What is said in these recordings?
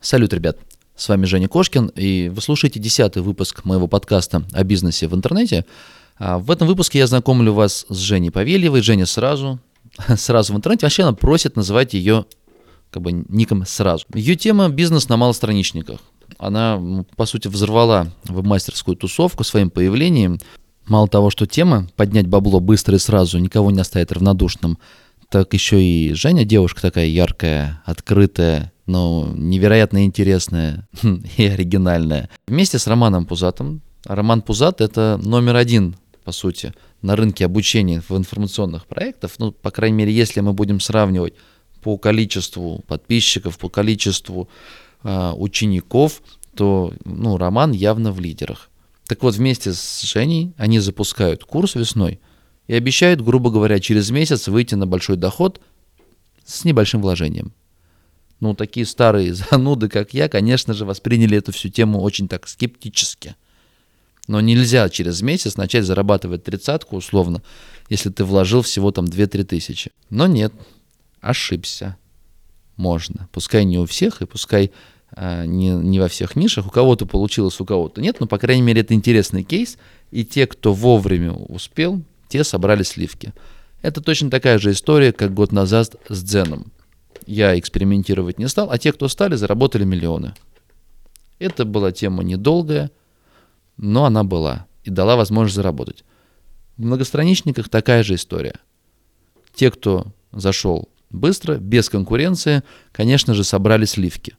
Салют, ребят! С вами Женя Кошкин, и вы слушаете десятый выпуск моего подкаста о бизнесе в интернете. А в этом выпуске я знакомлю вас с Женей Павельевой. Женя сразу, сразу в интернете. Вообще она просит называть ее как бы ником сразу. Ее тема «Бизнес на малостраничниках». Она, по сути, взорвала веб-мастерскую тусовку своим появлением. Мало того, что тема «поднять бабло быстро и сразу» никого не оставит равнодушным, так еще и Женя девушка такая яркая, открытая, но невероятно интересная и оригинальная. Вместе с Романом Пузатом. Роман Пузат — это номер один, по сути, на рынке обучения в информационных проектах. Ну, по крайней мере, если мы будем сравнивать по количеству подписчиков, по количеству э, учеников, то ну, Роман явно в лидерах. Так вот, вместе с Женей они запускают курс весной и обещают, грубо говоря, через месяц выйти на большой доход с небольшим вложением ну, такие старые зануды, как я, конечно же, восприняли эту всю тему очень так скептически. Но нельзя через месяц начать зарабатывать тридцатку условно, если ты вложил всего там 2-3 тысячи. Но нет, ошибся. Можно. Пускай не у всех, и пускай а, не, не во всех нишах. У кого-то получилось, у кого-то нет, но, по крайней мере, это интересный кейс. И те, кто вовремя успел, те собрали сливки. Это точно такая же история, как год назад с Дзеном я экспериментировать не стал, а те, кто стали, заработали миллионы. Это была тема недолгая, но она была и дала возможность заработать. В многостраничниках такая же история. Те, кто зашел быстро, без конкуренции, конечно же, собрали сливки.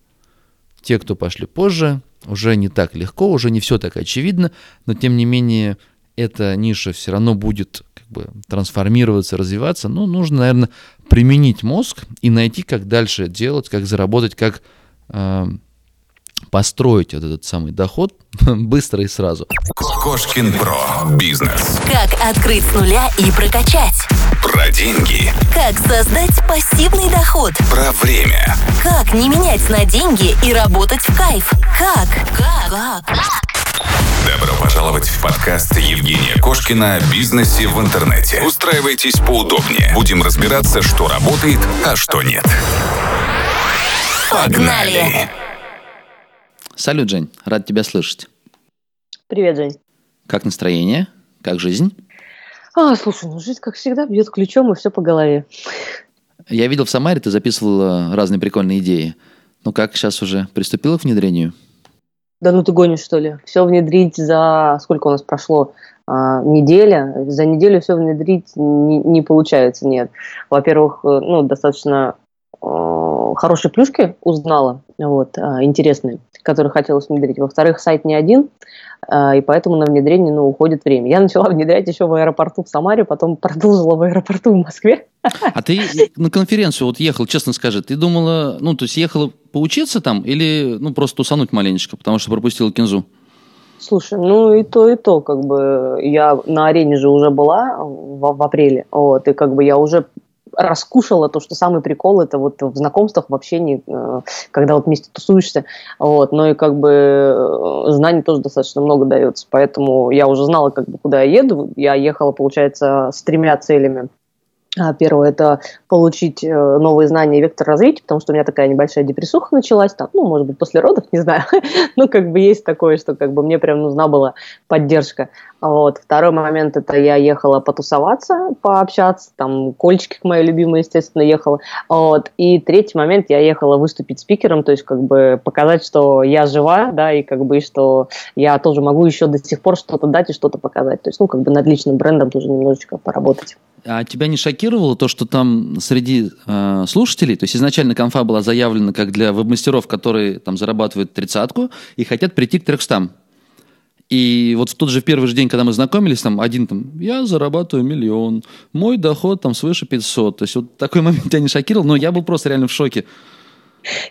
Те, кто пошли позже, уже не так легко, уже не все так очевидно, но тем не менее эта ниша все равно будет как бы трансформироваться, развиваться. Ну, нужно, наверное, применить мозг и найти, как дальше делать, как заработать, как э, построить вот этот самый доход быстро и сразу. Кошкин Про. Бизнес. Как открыть с нуля и прокачать. Про деньги. Как создать пассивный доход. Про время. Как не менять на деньги и работать в кайф. Как? Как? Как? Добро пожаловать в подкаст Евгения Кошкина о бизнесе в интернете. Устраивайтесь поудобнее. Будем разбираться, что работает, а что нет. Погнали! Салют, Жень. Рад тебя слышать. Привет, Жень. Как настроение? Как жизнь? А, слушай, ну жизнь, как всегда, бьет ключом и все по голове. Я видел в Самаре, ты записывал разные прикольные идеи. Ну как, сейчас уже приступила к внедрению? Да ну ты гонишь, что ли? Все внедрить за... Сколько у нас прошло? А, неделя. За неделю все внедрить не, не получается, нет. Во-первых, э, ну, достаточно э, хорошие плюшки узнала, вот, э, интересные, которые хотелось внедрить. Во-вторых, сайт не один, и поэтому на внедрение ну, уходит время. Я начала внедрять еще в аэропорту в Самаре, потом продолжила в аэропорту в Москве. А ты на конференцию вот ехал, честно скажи, ты думала, ну, то есть ехала поучиться там или, ну, просто тусануть маленечко, потому что пропустила кинзу? Слушай, ну и то, и то, как бы я на арене же уже была в, в апреле, вот, и как бы я уже раскушала то, что самый прикол это вот в знакомствах, в общении, э, когда вот вместе тусуешься, вот, но и как бы э, знаний тоже достаточно много дается, поэтому я уже знала, как бы, куда я еду, я ехала, получается, с тремя целями а, Первое – это получить э, новые знания и вектор развития, потому что у меня такая небольшая депрессуха началась, там, ну, может быть, после родов, не знаю. ну, как бы есть такое, что как бы мне прям нужна была поддержка. Вот. Второй момент – это я ехала потусоваться, пообщаться, там, Кольчики, моя любимая, естественно, ехала. Вот. И третий момент – я ехала выступить спикером, то есть как бы показать, что я жива, да, и как бы, что я тоже могу еще до сих пор что-то дать и что-то показать. То есть, ну, как бы над личным брендом тоже немножечко поработать. А тебя не шокировало то, что там среди э, слушателей, то есть изначально конфа была заявлена как для веб-мастеров, которые там зарабатывают тридцатку и хотят прийти к трехстам? И вот в тот же первый же день, когда мы знакомились, там один там, я зарабатываю миллион, мой доход там свыше 500. То есть вот такой момент тебя не шокировал, но я был просто реально в шоке.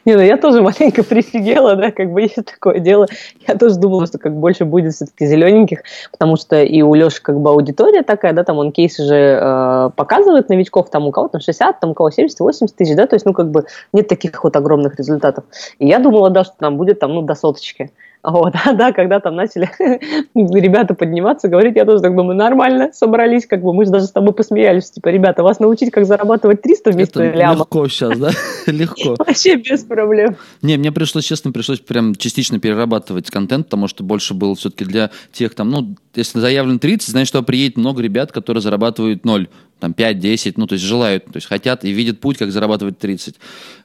Не, ну я тоже маленько прифигела, да, как бы есть такое дело. Я тоже думала, что как больше будет все-таки зелененьких, потому что и у Леши как бы аудитория такая, да, там он кейсы же э, показывает новичков, там у кого там 60, там у кого 70, 80 тысяч, да, то есть, ну, как бы нет таких вот огромных результатов. И я думала, да, что там будет там, ну, до соточки. Вот, а да, когда там начали ребята подниматься, говорить, я тоже так думаю, нормально, собрались, как бы мы же даже с тобой посмеялись, типа, ребята, вас научить, как зарабатывать 300 вместо Это ляма. легко сейчас, да? Легко. Вообще без проблем. Не, мне пришлось, честно, пришлось прям частично перерабатывать контент, потому что больше был все-таки для тех там, ну, если заявлено 30, значит, что приедет много ребят, которые зарабатывают 0, там 5-10, ну, то есть желают, то есть хотят и видят путь, как зарабатывать 30.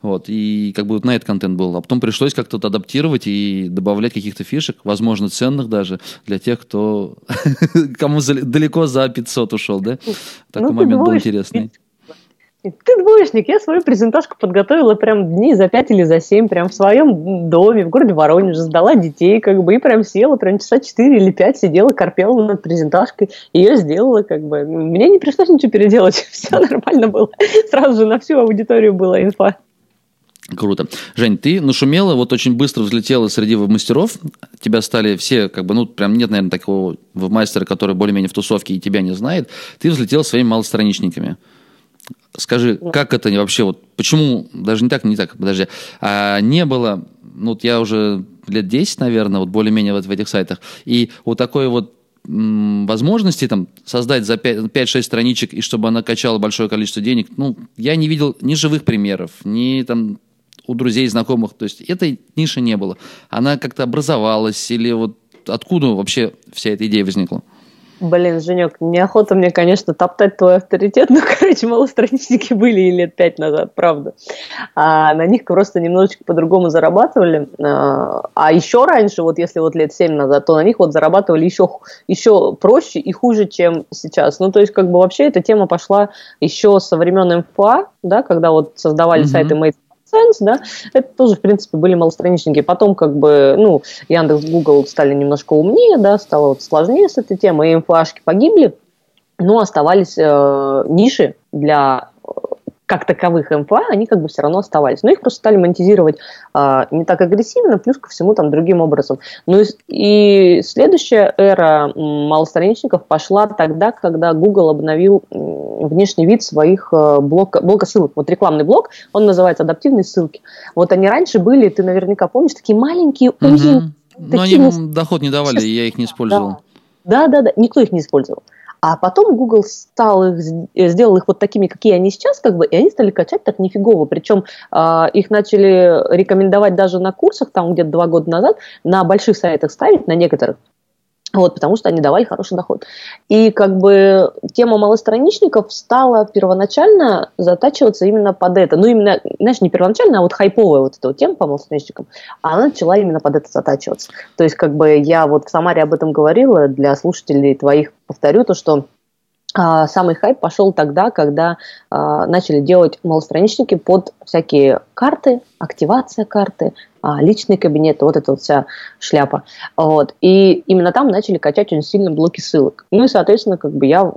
Вот, и как бы вот на этот контент был. А потом пришлось как-то вот адаптировать и добавлять каких-то фишек, возможно, ценных даже, для тех, кто, кому далеко за 500 ушел, да? Такой Ну, ты момент был интересный. Ты двоечник, я свою презентажку подготовила прям дней за пять или за семь, прям в своем доме, в городе Воронеже, сдала детей, как бы, и прям села, прям часа четыре или пять сидела, корпела над презентажкой, ее сделала, как бы. Мне не пришлось ничего переделать, все нормально было. Сразу же на всю аудиторию была инфа. Круто. Жень, ты нашумела, вот очень быстро взлетела среди мастеров. Тебя стали все, как бы, ну, прям нет, наверное, такого мастера, который более-менее в тусовке и тебя не знает. Ты взлетела своими малостраничниками. Скажи, как это вообще, вот почему, даже не так, не так, подожди, а не было, ну, вот я уже лет 10, наверное, вот более-менее вот в этих сайтах, и вот такой вот возможности там создать за 5-6 страничек, и чтобы она качала большое количество денег, ну, я не видел ни живых примеров, ни там у друзей, знакомых, то есть этой ниши не было. Она как-то образовалась или вот откуда вообще вся эта идея возникла? Блин, Женек, неохота мне, конечно, топтать твой авторитет, но, короче, малостраничники были и лет пять назад, правда. А на них просто немножечко по-другому зарабатывали. А, а еще раньше, вот если вот лет семь назад, то на них вот зарабатывали еще, еще проще и хуже, чем сейчас. Ну, то есть, как бы вообще эта тема пошла еще со времен МФА, да, когда вот создавали Мгм. сайты Made Sense, да, это тоже, в принципе, были малостраничники. Потом, как бы, ну, Яндекс, Google стали немножко умнее, да, стало вот сложнее с этой темой, и МФАшки погибли, но оставались э, ниши для как таковых МФА, они как бы все равно оставались. Но их просто стали монетизировать э, не так агрессивно, плюс ко всему там другим образом. Ну и, и следующая эра малостраничников пошла тогда, когда Google обновил внешний вид своих э, блока, блока ссылок. Вот рекламный блок, он называется адаптивные ссылки. Вот они раньше были, ты наверняка помнишь, такие маленькие, узенькие, Мгм. Ну, они доход не давали, и я их не использовал. да, да, да, никто их не использовал. А потом Google стал их, э, сделал их вот такими, какие они сейчас, как бы, и они стали качать так нифигово. Причем а, их начали рекомендовать даже на курсах, там где-то два года назад, на больших сайтах ставить, на некоторых. Вот, потому что они давали хороший доход. И как бы тема малостраничников стала первоначально затачиваться именно под это. Ну, именно, знаешь, не первоначально, а вот хайповая вот эта вот тема по малостраничникам, а она начала именно под это затачиваться. То есть, как бы я вот в Самаре об этом говорила, для слушателей твоих повторю то, что а, самый хайп пошел тогда, когда а, начали делать малостраничники под всякие карты, активация карты, личный кабинет, вот эта вот вся шляпа. Вот. И именно там начали качать очень сильно блоки ссылок. Ну и, соответственно, как бы я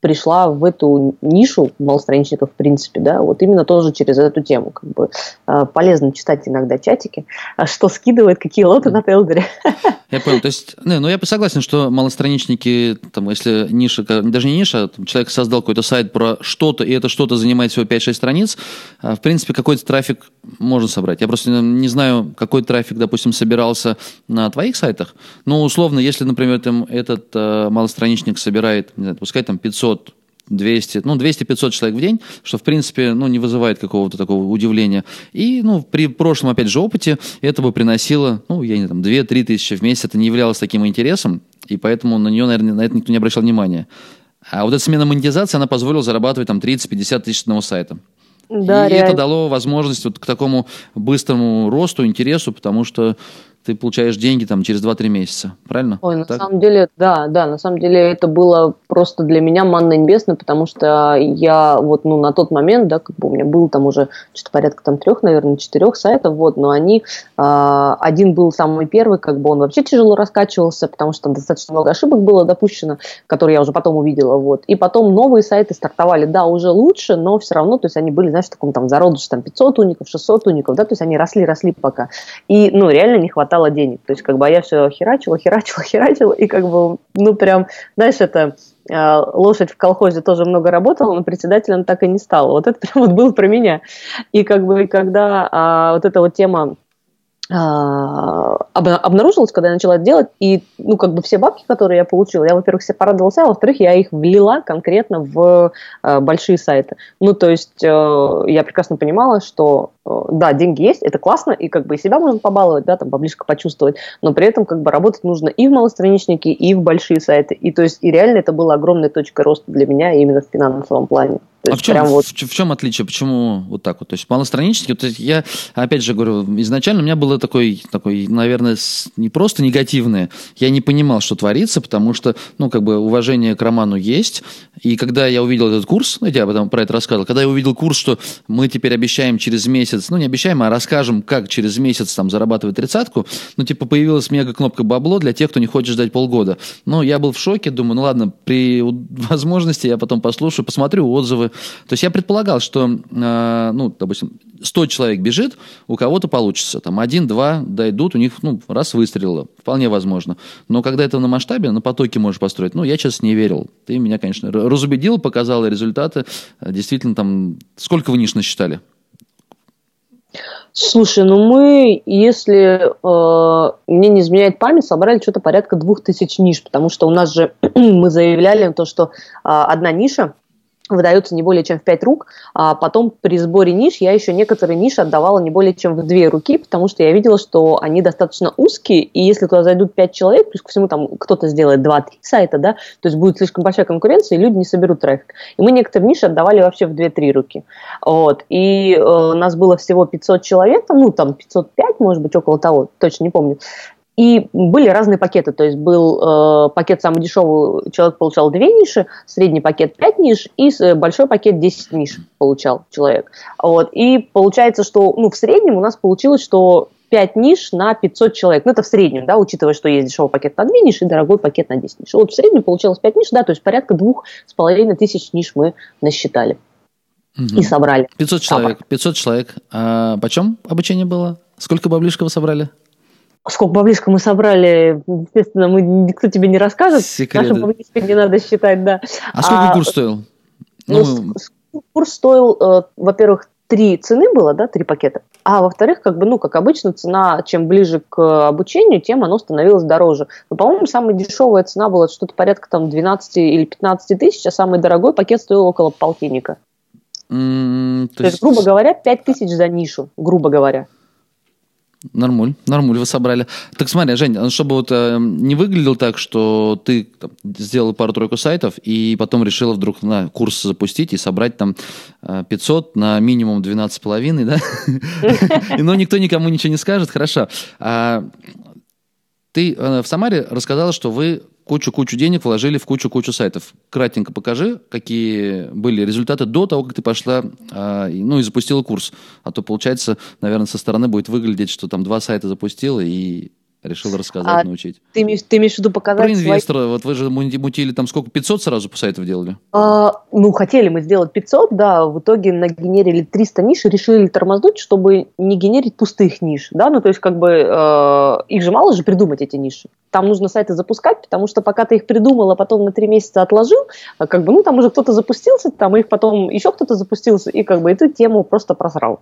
пришла в эту нишу малостраничников, в принципе, да, вот именно тоже через эту тему. Как бы а, полезно читать иногда чатики, а что скидывает, какие лоты на Телдере. Я понял. То есть, не, ну я согласен, что малостраничники, там, если ниша, даже не ниша, а там человек создал какой-то сайт про что-то, и это что-то занимает всего 5-6 страниц, в принципе, какой-то трафик можно собрать. Я просто не знаю, какой трафик, допустим, собирался на твоих сайтах. Но, условно, если, например, там, этот э, малостраничник собирает, не знаю, пускай там 500 200, ну, 200-500 человек в день, что, в принципе, ну, не вызывает какого-то такого удивления. И, ну, при прошлом, опять же, опыте это бы приносило, ну, я не знаю, 2-3 тысячи в месяц. Это не являлось таким интересом, и поэтому на нее, наверное, на это никто не обращал внимания. А вот эта смена монетизации, она позволила зарабатывать там 30-50 тысяч одного сайта. Да, и это реально. дало возможность вот к такому быстрому росту, интересу, потому что ты получаешь деньги там через 2-3 месяца. Правильно? Ой, на Так? самом деле, да, да, на самом деле это было просто для меня манна небесная, потому что я вот, ну, на тот момент, да, как бы у меня было там уже что-то порядка там трех, наверное, четырех сайтов, вот, но они, а, один был самый первый, как бы он вообще тяжело раскачивался, потому что там достаточно много ошибок было допущено, которые я уже потом увидела, вот, и потом новые сайты стартовали, да, уже лучше, но все равно, то есть они были, знаешь, в таком там зародыше, там 500 уников, 600 уников, да, то есть они росли, росли пока, и, ну, реально не хватало денег, то есть как бы а я все херачила, херачила, херачила, и как бы, ну, прям, знаешь, это э, лошадь в колхозе тоже много работала, но председателем так и не стала. Вот это прям вот было про меня. И как бы, когда а, вот эта вот тема а, обнаружилось, когда я начала это делать, и, ну, как бы все бабки, которые я получила, я, во-первых, себе порадовался, а во-вторых, я их влила конкретно в э, большие сайты. Ну, то есть э, я прекрасно понимала, что, да, деньги есть, это классно, и как бы и себя можно побаловать, да, там, поближе почувствовать, но при этом как бы работать нужно и в малостраничнике, и в большие сайты. И то есть, и реально это была огромная точка роста для меня именно в финансовом плане. То а в чем, вот... в, в чем отличие? Почему вот так вот? То есть малостраничники, то есть я, опять же говорю, изначально у меня было такой, такой, наверное, не просто негативное, я не понимал, что творится, потому что, ну, как бы уважение к роману есть, и когда я увидел этот курс, я об этом, про это рассказывал, когда я увидел курс, что мы теперь обещаем через месяц, ну, не обещаем, а расскажем, как через месяц там зарабатывать тридцатку, ну, типа, появилась мега кнопка бабло для тех, кто не хочет ждать полгода. Ну, я был в шоке, думаю, ну, ладно, при возможности я потом послушаю, посмотрю отзывы, то есть я предполагал, что, э, ну, допустим, 100 человек бежит, у кого-то получится. Там один-два дойдут, у них, ну, раз выстрелило. Вполне возможно. Но когда это на масштабе, на потоке можешь построить, ну, я сейчас не верил. Ты меня, конечно, разубедил, показал результаты. Действительно, там, сколько вы ниш насчитали? Слушай, ну мы, если э, мне не изменяет память, собрали что-то порядка двух тысяч ниш, потому что у нас же мы заявляли то, что э, одна ниша выдается не более чем в пять рук, а потом при сборе ниш я еще некоторые ниши отдавала не более чем в две руки, потому что я видела, что они достаточно узкие, и если туда зайдут пять человек, плюс ко всему там кто-то сделает два-три сайта, да, то есть будет слишком большая конкуренция, и люди не соберут трафик. И мы некоторые ниши отдавали вообще в две-три руки. Вот. И э, нас было всего 500 человек, ну там 505, может быть, около того, точно не помню. И были разные пакеты, то есть был э, пакет самый дешевый, человек получал две ниши, средний пакет 5 ниш и э, большой пакет 10 ниш получал человек. Вот. И получается, что ну, в среднем у нас получилось, что 5 ниш на 500 человек. Ну, это в среднем, да, учитывая, что есть дешевый пакет на 2 ниши и дорогой пакет на 10 ниш. Вот в среднем получилось 5 ниш, да, то есть порядка двух с половиной тысяч ниш мы насчитали угу. и собрали. 500 человек, 500 человек. А почем обучение было? Сколько баблишка вы собрали? Сколько баблишка мы собрали, естественно, мы, никто тебе не расскажет. Секреты. Нашу баблишко не надо считать, да. А сколько а, курс стоил? Ну, ну, курс стоил, э, во-первых, три цены было, да, три пакета. А во-вторых, как бы, ну, как обычно, цена, чем ближе к обучению, тем оно становилось дороже. Но, по-моему, самая дешевая цена была что-то порядка там 12 или 15 тысяч, а самый дорогой пакет стоил около полтинника. Mm, то, то есть, есть, грубо говоря, 5 тысяч за нишу, грубо говоря. Нормуль, нормуль вы собрали. Так смотри, Жень, а чтобы вот э, не выглядел так, что ты там, сделал пару-тройку сайтов и потом решила вдруг на курс запустить и собрать там 500 э, на минимум 12,5, да? Но никто никому ничего не скажет, хорошо. А ты э, в Самаре рассказала, что вы кучу-кучу денег вложили в кучу-кучу сайтов. Кратенько покажи, какие были результаты до того, как ты пошла, э, ну и запустила курс. А то, получается, наверное, со стороны будет выглядеть, что там два сайта запустила и Решил рассказать, а научить. Ты, ты имеешь в виду показать Про инвестора. Свои... Вот вы же мутили там сколько? 500 сразу по сайтов делали? А, ну, хотели мы сделать 500, да. В итоге нагенерили 300 ниш и решили тормознуть, чтобы не генерить пустых ниш. Да, ну, то есть, как бы, э, их же мало же придумать, эти ниши. Там нужно сайты запускать, потому что пока ты их придумал, а потом на 3 месяца отложил, а как бы, ну, там уже кто-то запустился, там их потом еще кто-то запустился, и как бы эту тему просто просрал.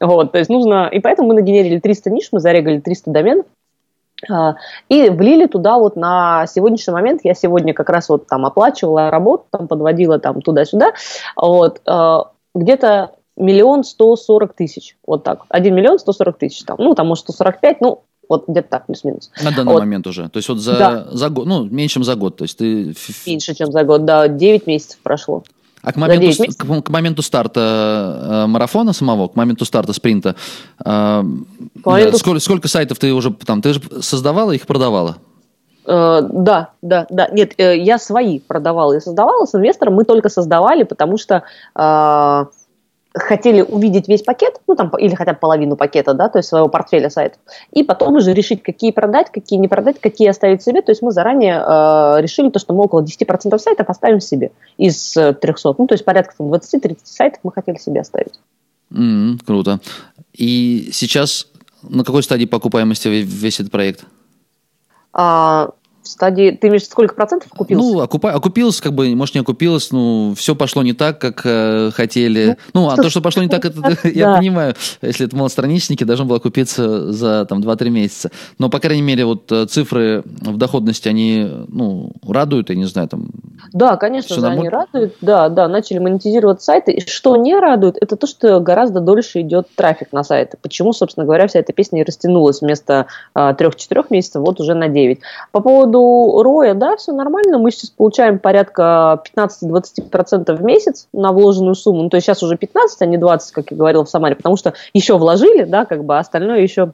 Вот, то есть нужно, и поэтому мы нагенерили 300 ниш, мы зарегали 300 доменов, а, и влили туда вот на сегодняшний момент, я сегодня как раз вот там оплачивала работу, там подводила там туда-сюда, вот, а, где-то миллион сто сорок тысяч, вот так, один миллион сто сорок тысяч, там, ну, там, может, сто сорок пять, ну, вот где-то так, плюс-минус. На данный вот. момент уже. То есть вот за, да. за год, ну, меньше, чем за год. То есть ты... Меньше, чем за год, да, 9 месяцев прошло. А к моменту, к, к моменту старта э, марафона самого, к моменту старта спринта, э, моменту... сколько, сколько сайтов ты уже там, ты же создавала их продавала? Э, да, да, да. Нет, э, я свои продавала и создавала. С инвестором мы только создавали, потому что э, хотели увидеть весь пакет, ну там, или хотя бы половину пакета, да, то есть своего портфеля сайтов, и потом уже решить, какие продать, какие не продать, какие оставить себе. То есть мы заранее э, решили то, что мы около 10% сайтов оставим себе из 300. Ну, то есть порядка 20-30 сайтов мы хотели себе оставить. Mm, круто. И сейчас на какой стадии покупаемости весь этот проект? А, В стадии, ты имеешь сколько процентов окупился? Ну, окупа, окупилось, как бы, может, не окупилось, ну, все пошло не так, как э, хотели. Ну, ну а то, что пошло не так, это я понимаю, если это малостраничники, должно было окупиться за там 2-3 месяца. Но, по крайней мере, вот э, цифры в доходности, они, ну, радуют, я не знаю, там... Да, конечно же, они радуют, да, да, начали монетизировать сайты. И что не радует, это то, что гораздо дольше идет трафик на сайты. Почему, собственно говоря, вся эта песня и растянулась вместо э, 3-4 месяцев, вот уже на 9. По поводу поводу роя, да, все нормально. Мы сейчас получаем порядка 15-20% в месяц на вложенную сумму. Ну, то есть сейчас уже 15, а не 20, как я говорила в Самаре, потому что еще вложили, да, как бы, а остальное еще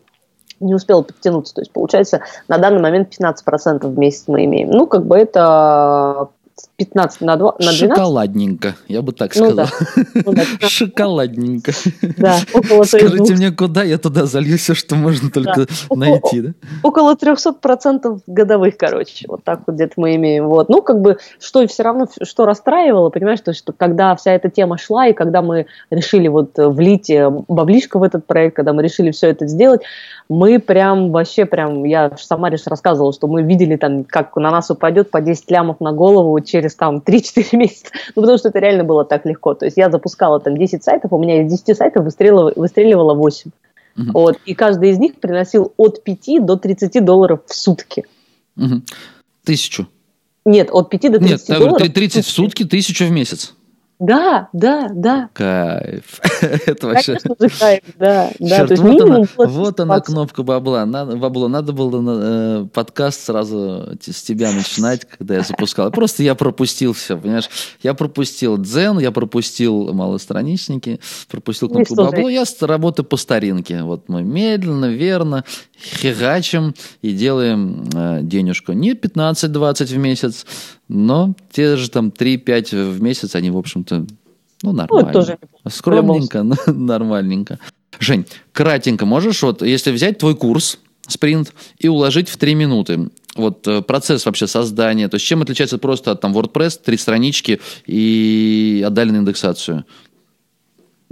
не успел подтянуться. То есть, получается, на данный момент 15% в месяц мы имеем. Ну, как бы это 15 на, 2, на 12. Шоколадненько, я бы так сказал. Ну, да. Ну, да, Шоколадненько. Да, около Скажите мне, куда я туда залью все, что можно только да. найти, да? Около 300% годовых, короче, вот так вот где-то мы имеем. Вот. Ну, как бы, что все равно, что расстраивало, понимаешь, то, что когда вся эта тема шла, и когда мы решили вот влить э, баблишко в этот проект, когда мы решили все это сделать, мы прям вообще прям, я сама лишь рассказывала, что мы видели там, как на нас упадет по 10 лямов на голову через там 3-4 месяца. Ну, потому что это реально было так легко. То есть я запускала там 10 сайтов, у меня из 10 сайтов выстреливало, выстреливало 8. Угу. Вот, и каждый из них приносил от 5 до 30 долларов в сутки. Угу. Тысячу? Нет, от 5 до 30 Нет, долларов. 30 в сутки, тысячу в месяц. Да, да, да. Кайф. Это вообще... Конечно кайф, да. да. Черт, вот, она, вот она кнопка бабла. Надо, бабло. Надо было э, подкаст сразу с тебя начинать, когда я запускал. Просто я пропустил все, понимаешь? Я пропустил дзен, я пропустил малостраничники, пропустил кнопку бабло. Я работаю по старинке. Вот мы медленно, верно херачим и делаем э, денежку. Не 15-20 в месяц, но те же там 3-5 в месяц, они, в общем-то, ну, нормально. Ну, тоже Скромненько, но нормальненько. Жень, кратенько можешь, вот если взять твой курс, спринт, и уложить в 3 минуты, вот э, процесс вообще создания, то есть чем отличается просто от там WordPress, три странички и отдали на индексацию?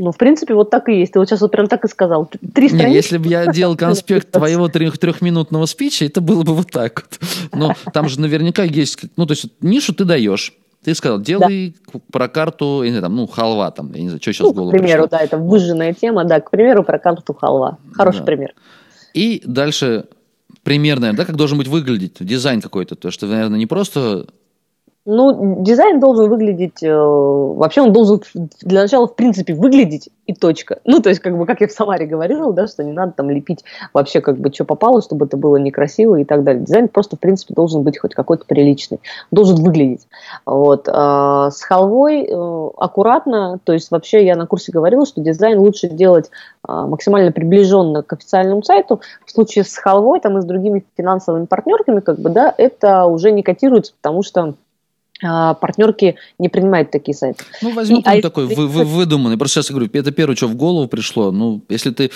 Ну, в принципе, вот так и есть. Ты вот сейчас вот прям так и сказал. Три страницы. Не, если бы я делал конспект твоего трех, трехминутного спича, это было бы вот так вот. Но там же наверняка есть... Ну, то есть нишу ты даешь. Ты сказал, делай да. про карту, я не знаю, там, ну, халва там, я не знаю, что сейчас ну, в голову К примеру, пришло. да, это выжженная тема, да, к примеру, про карту халва. Хороший да. пример. И дальше примерно, да, как должен быть выглядеть дизайн какой-то, то что, наверное, не просто ну, дизайн должен выглядеть, э, вообще он должен для начала, в принципе, выглядеть и точка. Ну, то есть, как бы, как я в Самаре говорила, да, что не надо там лепить вообще, как бы, что попало, чтобы это было некрасиво и так далее. Дизайн просто, в принципе, должен быть хоть какой-то приличный, должен выглядеть. Вот. А с халвой э, аккуратно, то есть, вообще, я на курсе говорила, что дизайн лучше делать а, максимально приближенно к официальному сайту. В случае с халвой, там, и с другими финансовыми партнерками, как бы, да, это уже не котируется, потому что партнерки не принимают такие сайты. Ну, возьмем а такой вы, вы, выдуманный. Просто сейчас я говорю, это первое, что в голову пришло. Ну, если ты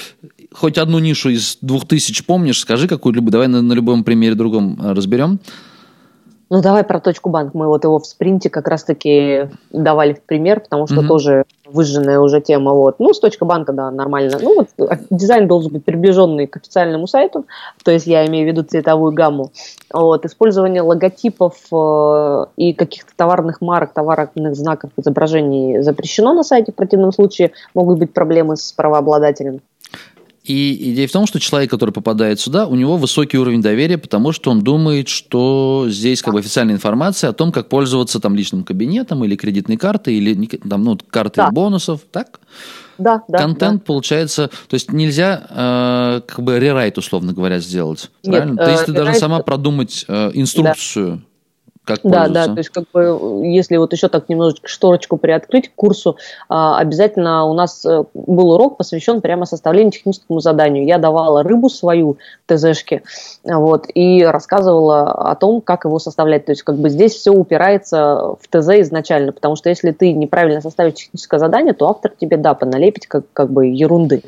хоть одну нишу из двух тысяч помнишь, скажи какую-либо, давай на, на любом примере другом а, разберем. Ну, давай про точку банк. Мы вот его в спринте как раз-таки давали в пример, потому что mm-hmm. тоже выжженная уже тема. Вот. Ну, с точка банка, да, нормально. Ну, вот а, дизайн должен быть приближенный к официальному сайту, то есть я имею в виду цветовую гамму. Вот. Использование логотипов э, и каких-то товарных марок, товарных знаков, изображений запрещено на сайте, в противном случае могут быть проблемы с правообладателем. И идея в том, что человек, который попадает сюда, у него высокий уровень доверия, потому что он думает, что здесь как бы официальная информация о том, как пользоваться там личным кабинетом или кредитной картой, или там, ну, картой да. бонусов, так? Да, да. Контент да. получается, то есть нельзя э, как бы рерайт, условно говоря, сделать. Нет, правильно? Э, то есть ты должна сама продумать э, инструкцию. Да как да, да, то есть как бы если вот еще так немножечко шторочку приоткрыть к курсу, а, обязательно у нас э, был урок посвящен прямо составлению техническому заданию. Я давала рыбу свою ТЗшке, вот, и рассказывала о том, как его составлять. То есть как бы здесь все упирается в ТЗ изначально, потому что если ты неправильно составишь техническое задание, то автор тебе, да, поналепить как, как бы ерунды.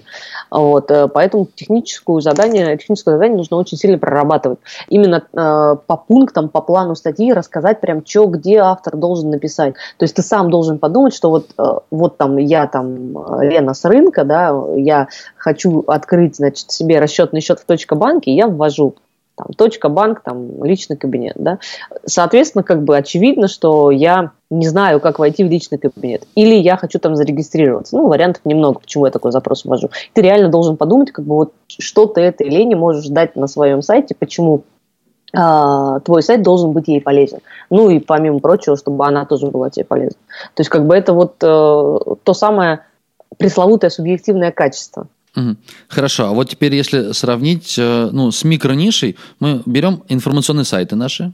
Вот, э, поэтому техническое задание, техническое задание нужно очень сильно прорабатывать. Именно э, по пунктам, по плану статьи рассказать прям, что, где автор должен написать. То есть ты сам должен подумать, что вот, э, вот там я там э, Лена с рынка, да, я хочу открыть, значит, себе расчетный счет в точка банке, я ввожу там, точка, банк, там, личный кабинет, да. Соответственно, как бы очевидно, что я не знаю, как войти в личный кабинет. Или я хочу там зарегистрироваться. Ну, вариантов немного, почему я такой запрос ввожу. Ты реально должен подумать, как бы вот, что ты этой Лене можешь дать на своем сайте, почему твой сайт должен быть ей полезен. Ну и помимо прочего, чтобы она тоже была тебе полезна. То есть как бы это вот э, то самое пресловутое субъективное качество. Хорошо, а вот теперь если сравнить э, ну, с микронишей, мы берем информационные сайты наши,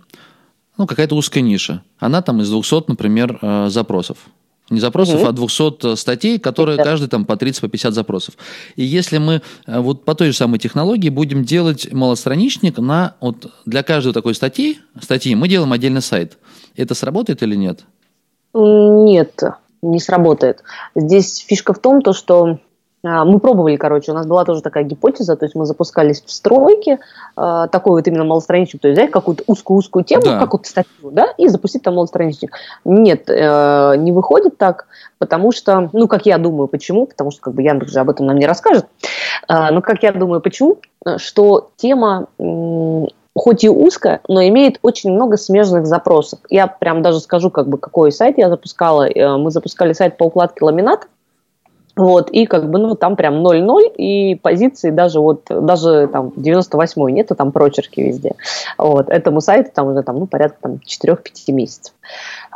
ну, какая-то узкая ниша. Она там из 200, например, э, запросов. Не запросов, mm-hmm. а 200 статей, которые yeah. каждый там по 30, по 50 запросов. И если мы э, вот по той же самой технологии будем делать малостраничник на вот для каждой такой статьи, статьи мы делаем отдельный сайт. Это сработает или нет? Нет, не сработает. Здесь фишка в том, то, что мы пробовали, короче, у нас была тоже такая гипотеза, то есть мы запускались в стройке, э, такой вот именно малостраничник, то есть взять какую-то узкую-узкую тему, да. какую-то статью, да, и запустить там малостраничник. Нет, э, не выходит так, потому что, ну, как я думаю, почему, потому что как бы Яндекс же об этом нам не расскажет, э, но как я думаю, почему, что тема э, хоть и узкая, но имеет очень много смежных запросов. Я прям даже скажу, как бы, какой сайт я запускала. Мы запускали сайт по укладке ламината, вот, и как бы, ну, там прям 0-0, и позиции даже вот, даже там 98-й нету, там прочерки везде. Вот, этому сайту там уже там, ну, порядка там 4-5 месяцев.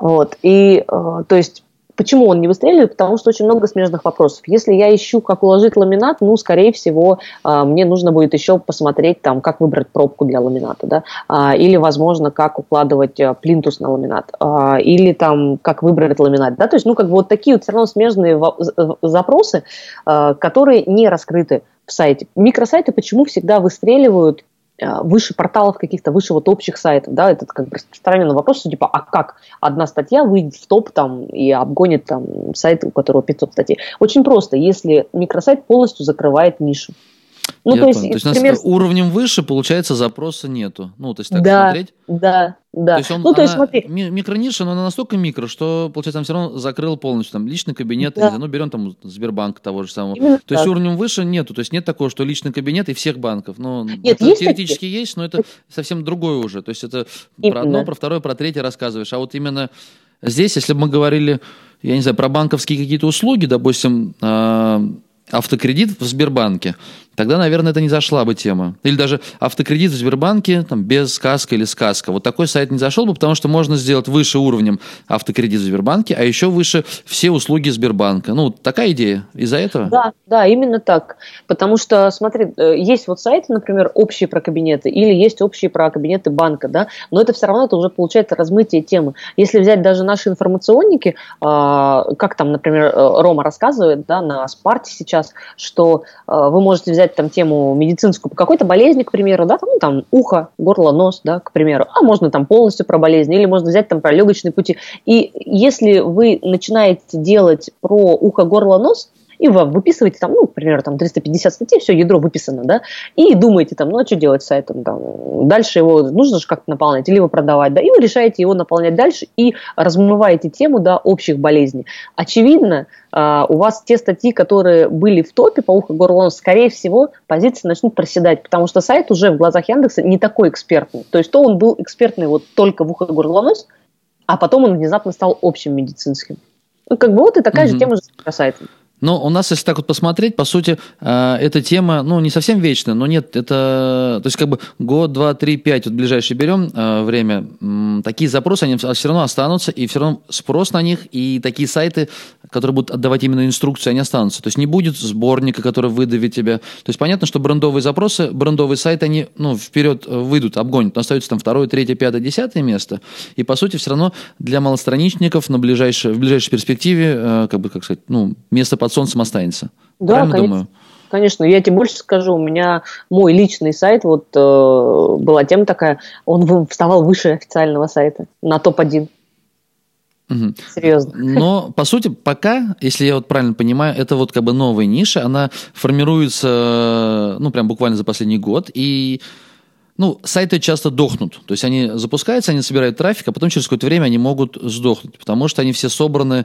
Вот, и, э, то есть, Почему он не выстреливает? Потому что очень много смежных вопросов. Если я ищу, как уложить ламинат, ну, скорее всего, а, мне нужно будет еще посмотреть, там, как выбрать пробку для ламината, да, а, или, возможно, как укладывать а, плинтус на ламинат, или там, как выбрать ламинат, да, то есть, ну, как бы вот такие вот все равно смежные запросы, которые не раскрыты в сайте. Микросайты почему всегда выстреливают выше порталов каких-то, выше вот общих сайтов, да, этот как бы распространенный вопрос, что типа, а как одна статья выйдет в топ там и обгонит там сайт, у которого 500 статей? Очень просто, если микросайт полностью закрывает нишу. Ну, Я то есть, то есть например... уровнем выше, получается, запроса нету. Ну, то есть так да, смотреть. Да, да. То есть он, ну, то есть, смотри. Микрониша, но она настолько микро, что, получается, там все равно закрыл полностью там личный кабинет. Да. Ну, берем там Сбербанк того же самого. Именно то так. есть уровнем выше нету. То есть нет такого, что личный кабинет и всех банков. Ну, нет, это есть теоретически такие? есть, но это совсем другое уже. То есть это именно. про одно, про второе, про третье рассказываешь. А вот именно здесь, если бы мы говорили, я не знаю, про банковские какие-то услуги, допустим, а, автокредит в Сбербанке, тогда, наверное, это не зашла бы тема. Или даже автокредит в Сбербанке там, без сказка или сказка. Вот такой сайт не зашел бы, потому что можно сделать выше уровнем автокредит в Сбербанке, а еще выше все услуги Сбербанка. Ну, такая идея из-за этого? Да, да, именно так. Потому что, смотри, э, есть вот сайты, например, общие про кабинеты, или есть общие про кабинеты банка, да, но это все равно это уже получается размытие темы. Если взять даже наши информационники, а, как там, например, э, Рома рассказывает, да, на Спарте сейчас, что э, вы можете взять взять там тему медицинскую по какой-то болезни, к примеру, да, там, ну, там ухо, горло, нос, да, к примеру, а можно там полностью про болезнь, или можно взять там про легочные пути. И если вы начинаете делать про ухо, горло, нос, и вы выписываете там, ну, к примеру, там 350 статей, все, ядро выписано, да, и думаете там, ну, а что делать с сайтом, там, дальше его нужно же как-то наполнять, или его продавать, да, и вы решаете его наполнять дальше и размываете тему, да, общих болезней. Очевидно, Uh, у вас те статьи, которые были в топе по уху горло, скорее всего, позиции начнут проседать, потому что сайт уже в глазах Яндекса не такой экспертный. То есть то он был экспертный вот только в ухо горло нос, а потом он внезапно стал общим медицинским. Ну, как бы вот и такая mm-hmm. же тема же с сайтом. Но у нас, если так вот посмотреть, по сути, э, эта тема, ну, не совсем вечная, но нет, это, то есть, как бы год, два, три, пять, вот ближайшее берем э, время, такие запросы, они все равно останутся, и все равно спрос на них, и такие сайты, которые будут отдавать именно инструкции, они останутся. То есть, не будет сборника, который выдавит тебя. То есть, понятно, что брендовые запросы, брендовые сайты, они, ну, вперед э, выйдут, обгонят, но остается там второе, третье, пятое, десятое место, и, по сути, все равно для малостраничников на ближайшее, в ближайшей перспективе, как бы, как сказать, ну, место под солнцем останется. Да, Правильно конечно. думаю? Конечно, я тебе больше скажу, у меня мой личный сайт, вот э, была тема такая, он вставал выше официального сайта, на топ-1. Угу. Серьезно. Но, по сути, пока, если я вот правильно понимаю, это вот как бы новая ниша, она формируется, ну, прям буквально за последний год, и ну, сайты часто дохнут. То есть они запускаются, они собирают трафик, а потом через какое-то время они могут сдохнуть, потому что они все собраны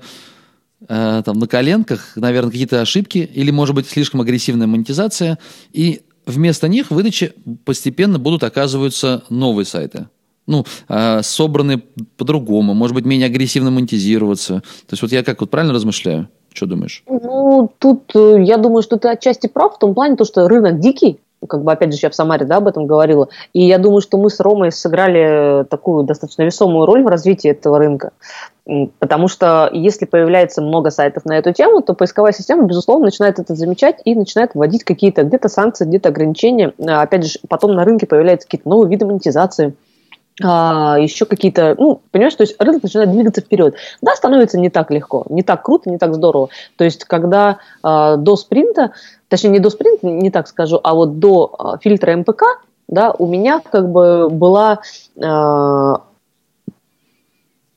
Э, там на коленках, наверное, какие-то ошибки, или, может быть, слишком агрессивная монетизация, и вместо них в выдаче постепенно будут оказываться новые сайты. Ну, э, собраны по-другому, может быть, менее агрессивно монетизироваться. То есть вот я как вот правильно размышляю? Что думаешь? Ну, тут э, я думаю, что ты отчасти прав в том плане, то, что рынок дикий, как бы, опять же, я в Самаре, да, об этом говорила, и я думаю, что мы с Ромой сыграли такую достаточно весомую роль в развитии этого рынка, потому что если появляется много сайтов на эту тему, то поисковая система, безусловно, начинает это замечать и начинает вводить какие-то где-то санкции, где-то ограничения, а, опять же, потом на рынке появляются какие-то новые виды монетизации, а, еще какие-то, ну, понимаешь, то есть рынок начинает двигаться вперед. Да, становится не так легко, не так круто, не так здорово. То есть, когда э, до спринта, точнее, не до спринта, не так скажу, а вот до э, фильтра МПК, да, у меня как бы была э,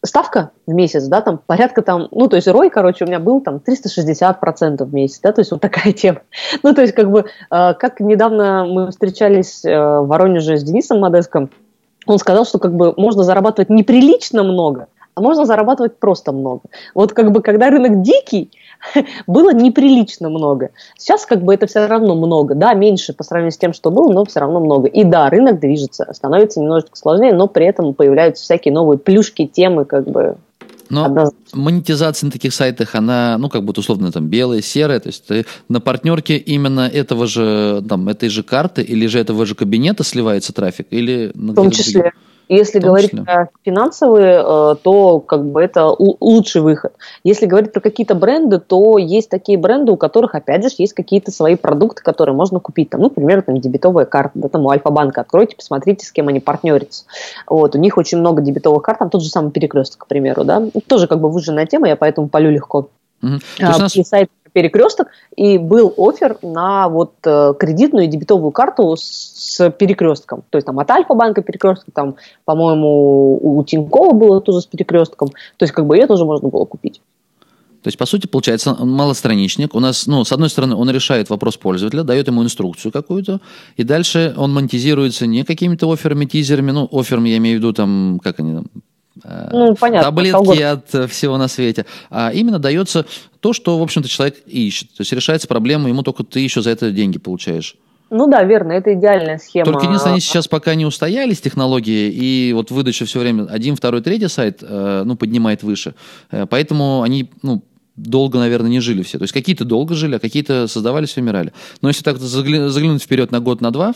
ставка в месяц, да, там порядка там, ну, то есть рой, короче, у меня был там 360% в месяц, да, то есть вот такая тема. Ну, то есть как бы, э, как недавно мы встречались э, в Воронеже с Денисом Модеском, он сказал, что как бы можно зарабатывать неприлично много, а можно зарабатывать просто много. Вот как бы когда рынок дикий, было неприлично много. Сейчас как бы это все равно много, да, меньше по сравнению с тем, что было, но все равно много. И да, рынок движется, становится немножечко сложнее, но при этом появляются всякие новые плюшки, темы, как бы но Однозначно. монетизация на таких сайтах, она, ну, как будто условно там белая, серая, то есть ты на партнерке именно этого же, там, этой же карты или же этого же кабинета сливается трафик? Или в том числе. Других? Если говорить про финансовые, э, то как бы это лучший выход. Если говорить про какие-то бренды, то есть такие бренды, у которых, опять же, есть какие-то свои продукты, которые можно купить. Там, ну, например, там дебетовая карта, да, там у Альфа-банка откройте, посмотрите, с кем они партнерятся. Вот, у них очень много дебетовых карт, там тот же самый перекресток, к примеру, да. Тоже как бы выжженная тема, я поэтому полю легко. Угу. А, нас... сайт перекресток, и был офер на вот э, кредитную и дебетовую карту с, перекрестком. То есть там от Альфа-банка перекресток, там, по-моему, у Тинькова было тоже с перекрестком. То есть как бы ее тоже можно было купить. То есть, по сути, получается, малостраничник. У нас, ну, с одной стороны, он решает вопрос пользователя, дает ему инструкцию какую-то, и дальше он монетизируется не какими-то офферами, тизерами, ну, офферами я имею в виду, там, как они там, ну, понятно, таблетки от э, всего на свете. А именно дается то, что, в общем-то, человек ищет. То есть решается проблема, ему только ты еще за это деньги получаешь. Ну да, верно, это идеальная схема. Только единственное, они сейчас пока не устоялись, технологии, и вот выдача все время один, второй, третий сайт, э, ну, поднимает выше. Поэтому они, ну, долго, наверное, не жили все. То есть какие-то долго жили, а какие-то создавались и умирали. Но если так заглянуть вперед на год, на два,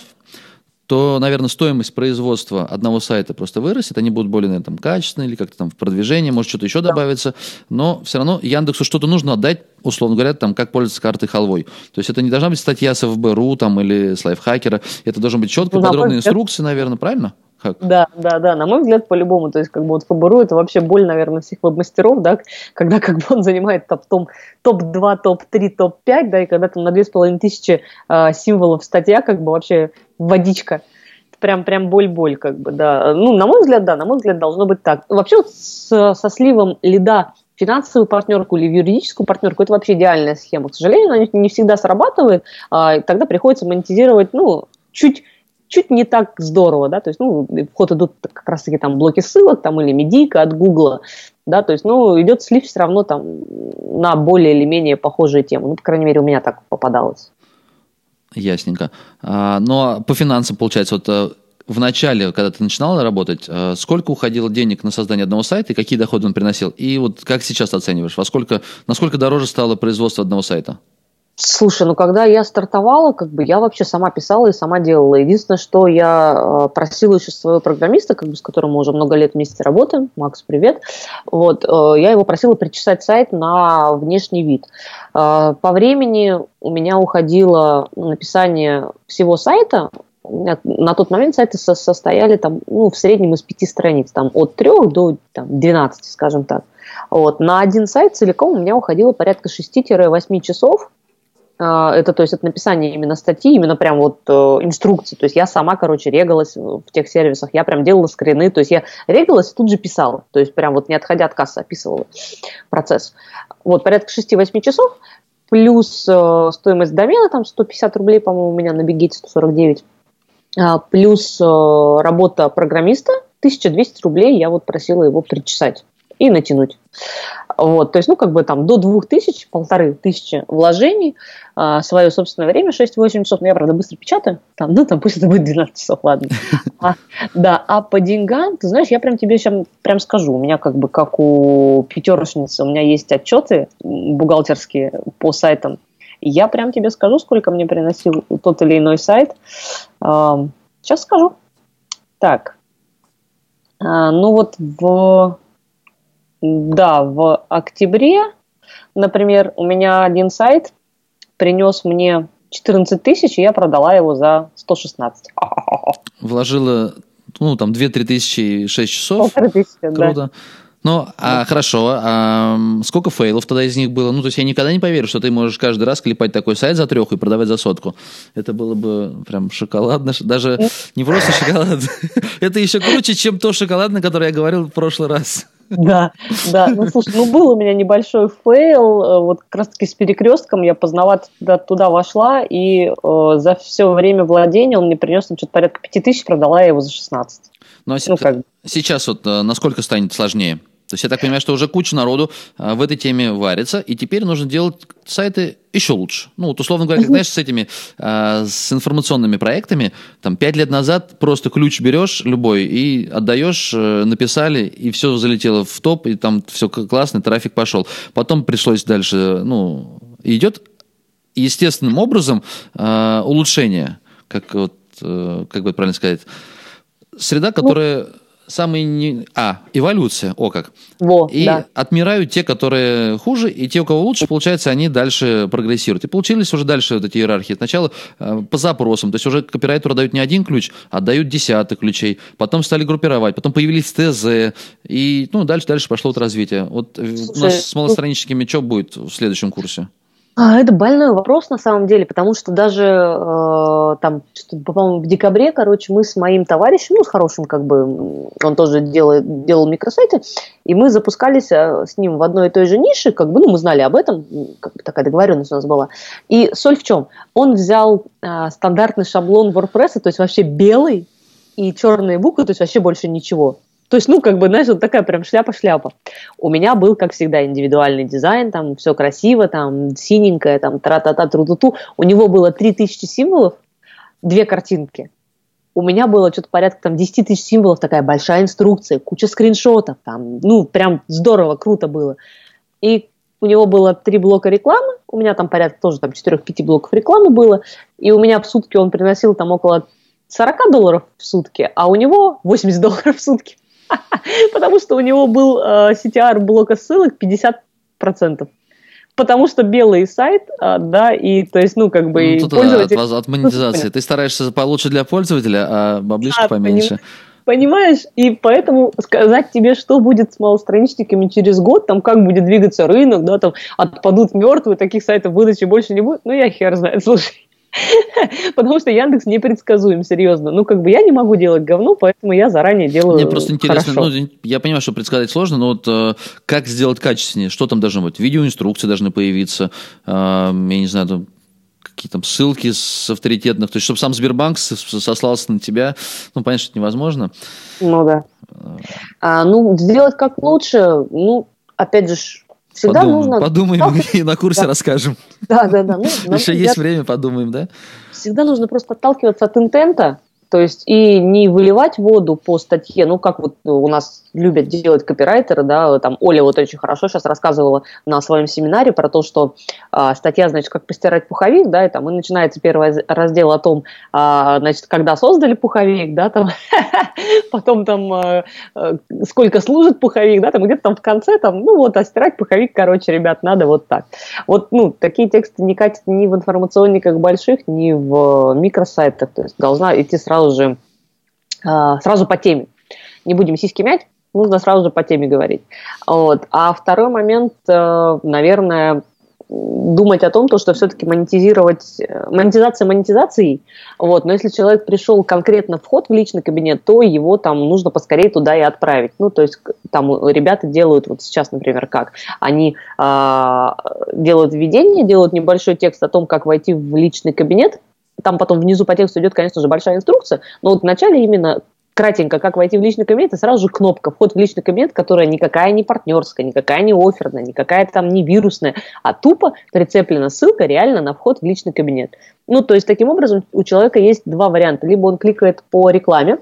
то, наверное, стоимость производства одного сайта просто вырастет, они будут более, наверное, там, качественные или как-то там в продвижении, может, что-то еще добавится, но все равно Яндексу что-то нужно отдать, условно говоря, там, как пользоваться картой халвой. То есть это не должна быть статья с ФБРУ там, или с лайфхакера, это должен быть четкие, ну, подробные инструкции, наверное, правильно? Как? Да, да, да, на мой взгляд, по-любому. То есть, как бы вот ФБРУ это вообще боль, наверное, всех веб-мастеров, да, когда как бы он занимает топ-2, топ-3, топ-5, да, и когда там на 2500 э, символов статья, как бы вообще водичка. Прям, прям боль-боль, как бы, да. Ну, на мой взгляд, да, на мой взгляд, должно быть так. Вообще, вот с, со сливом лида финансовую партнерку или юридическую партнерку, это вообще идеальная схема. К сожалению, она не всегда срабатывает, а, тогда приходится монетизировать, ну, чуть чуть не так здорово, да, то есть, ну, в ход идут как раз-таки там блоки ссылок, там, или медийка от Гугла, да, то есть, ну, идет слив все равно там на более или менее похожие темы, ну, по крайней мере, у меня так попадалось. Ясненько. А, но по финансам, получается, вот э, в начале, когда ты начинала работать, э, сколько уходило денег на создание одного сайта и какие доходы он приносил? И вот как сейчас оцениваешь? Во сколько, насколько дороже стало производство одного сайта? Слушай, ну когда я стартовала, как бы я вообще сама писала и сама делала. Единственное, что я э, просила еще своего программиста, как бы с которым мы уже много лет вместе работаем, Макс, привет. Вот, я его просила причесать сайт на внешний вид. По времени у меня уходило написание всего сайта, на тот момент сайты состояли там, ну, в среднем из пяти страниц, там, от трех до там, 12, скажем так. Вот. На один сайт целиком у меня уходило порядка 6-8 часов. А, это, то есть, это написание именно статьи, именно прям вот э, инструкции. То есть я сама, короче, регалась в тех сервисах, я прям делала скрины, то есть я регалась и тут же писала. То есть прям вот не отходя от кассы описывала процесс. Вот порядка 6-8 часов, плюс э, стоимость домена, там 150 рублей, по-моему, у меня на Бигете 149 а, плюс э, работа программиста, 1200 рублей я вот просила его причесать. И натянуть. Вот, то есть, ну, как бы там до двух тысяч, полторы тысячи вложений, а, свое собственное время 6-8 часов, ну, я, правда, быстро печатаю, там, ну, там пусть это будет 12 часов, ладно. А, да, а по деньгам, ты знаешь, я прям тебе сейчас прям скажу, у меня как бы, как у пятерочницы, у меня есть отчеты бухгалтерские по сайтам, я прям тебе скажу, сколько мне приносил тот или иной сайт. А, сейчас скажу. Так, а, ну вот в да, в октябре, например, у меня один сайт принес мне 14 тысяч, и я продала его за 116. Вложила, ну, там, 2-3 тысячи и 6 часов. Тысячи, Круто. да. Ну, а, хорошо, а сколько фейлов тогда из них было? Ну, то есть я никогда не поверю, что ты можешь каждый раз клепать такой сайт за треху и продавать за сотку. Это было бы прям шоколадно, даже не просто шоколад. Это еще круче, чем то шоколадное, которое я говорил в прошлый раз. Да, да. Ну, слушай, ну был у меня небольшой fail, э, вот как раз-таки с перекрестком, я поздновато туда, туда вошла, и э, за все время владения он мне принес там что-то порядка 5 тысяч, продала я его за 16. Ну, а ну, как... сейчас вот э, насколько станет сложнее? То есть я так понимаю, что уже куча народу а, в этой теме варится, и теперь нужно делать сайты еще лучше. Ну, вот условно говоря, как, знаешь, с этими, а, с информационными проектами, там, пять лет назад просто ключ берешь любой и отдаешь, э, написали, и все залетело в топ, и там все классно, трафик пошел. Потом пришлось дальше, ну, идет естественным образом а, улучшение, как вот, э, как бы правильно сказать, среда, которая... Ну самые не... А, эволюция, о как. Во, и да. отмирают те, которые хуже, и те, у кого лучше, получается, они дальше прогрессируют. И получились уже дальше вот эти иерархии. Сначала э, по запросам, то есть уже копирайтеру дают не один ключ, а дают десяток ключей. Потом стали группировать, потом появились ТЗ, и ну, дальше-дальше пошло вот развитие. Вот Слушай, у нас с малостраничниками что будет в следующем курсе? А, это больной вопрос на самом деле, потому что даже э, там, по-моему, в декабре, короче, мы с моим товарищем, ну, с хорошим, как бы, он тоже делает, делал микросайты, и мы запускались э, с ним в одной и той же нише, как бы, ну, мы знали об этом, как бы такая договоренность у нас была. И соль в чем? Он взял э, стандартный шаблон WordPress, то есть вообще белый, и черные буквы, то есть вообще больше ничего. То есть, ну, как бы, знаешь, вот такая прям шляпа-шляпа. У меня был, как всегда, индивидуальный дизайн, там все красиво, там синенькое, там тра-та-та, тру-ту-ту. У него было 3000 символов, две картинки. У меня было что-то порядка там 10 тысяч символов, такая большая инструкция, куча скриншотов, там, ну, прям здорово, круто было. И у него было три блока рекламы, у меня там порядка тоже там 4-5 блоков рекламы было, и у меня в сутки он приносил там около 40 долларов в сутки, а у него 80 долларов в сутки. Потому что у него был э, CTR блока ссылок 50%. Потому что белый сайт, а, да, и то есть, ну, как бы... Ну, тут пользователь... от, от монетизации. Ты стараешься получше для пользователя, а баблишка да, поменьше. Понимаешь? И поэтому сказать тебе, что будет с малостраничниками через год, там, как будет двигаться рынок, да, там, отпадут мертвые, таких сайтов выдачи больше не будет, ну, я хер знает, слушай. Потому что Яндекс непредсказуем, серьезно. Ну, как бы я не могу делать говно, поэтому я заранее делаю Мне просто интересно, хорошо. ну, я понимаю, что предсказать сложно, но вот э, как сделать качественнее? Что там должно быть? Видеоинструкции должны появиться, э, я не знаю, там, какие там ссылки с авторитетных, то есть чтобы сам Сбербанк сослался на тебя, ну, понятно, что это невозможно. Ну, да. А, ну, сделать как лучше, ну, опять же, Всегда подумаем, нужно... Подумаем и на курсе да. расскажем. Да, да, да. Ну, Еще есть время, подумаем, да? Всегда нужно просто отталкиваться от интента, то есть и не выливать воду по статье, ну как вот у нас любят делать копирайтеры, да, там Оля вот очень хорошо сейчас рассказывала на своем семинаре про то, что а, статья, значит, как постирать пуховик, да, и там и начинается первый раздел о том, а, значит, когда создали пуховик, да, там, потом там а, сколько служит пуховик, да, там где-то там в конце, там, ну вот, а стирать пуховик, короче, ребят, надо вот так. Вот, ну, такие тексты не катят ни в информационниках больших, ни в микросайтах, то есть должна идти сразу же, а, сразу по теме. Не будем сиськи мять, нужно сразу же по теме говорить. Вот. А второй момент, э, наверное, думать о том, то, что все-таки монетизировать, э, монетизация монетизацией, вот, но если человек пришел конкретно вход в личный кабинет, то его там нужно поскорее туда и отправить. Ну, то есть там ребята делают, вот сейчас, например, как, они э, делают введение, делают небольшой текст о том, как войти в личный кабинет, там потом внизу по тексту идет, конечно же, большая инструкция, но вот вначале именно кратенько, как войти в личный кабинет, и сразу же кнопка «Вход в личный кабинет», которая никакая не партнерская, никакая не оферная, никакая там не вирусная, а тупо прицеплена ссылка реально на вход в личный кабинет. Ну, то есть, таким образом, у человека есть два варианта. Либо он кликает по рекламе,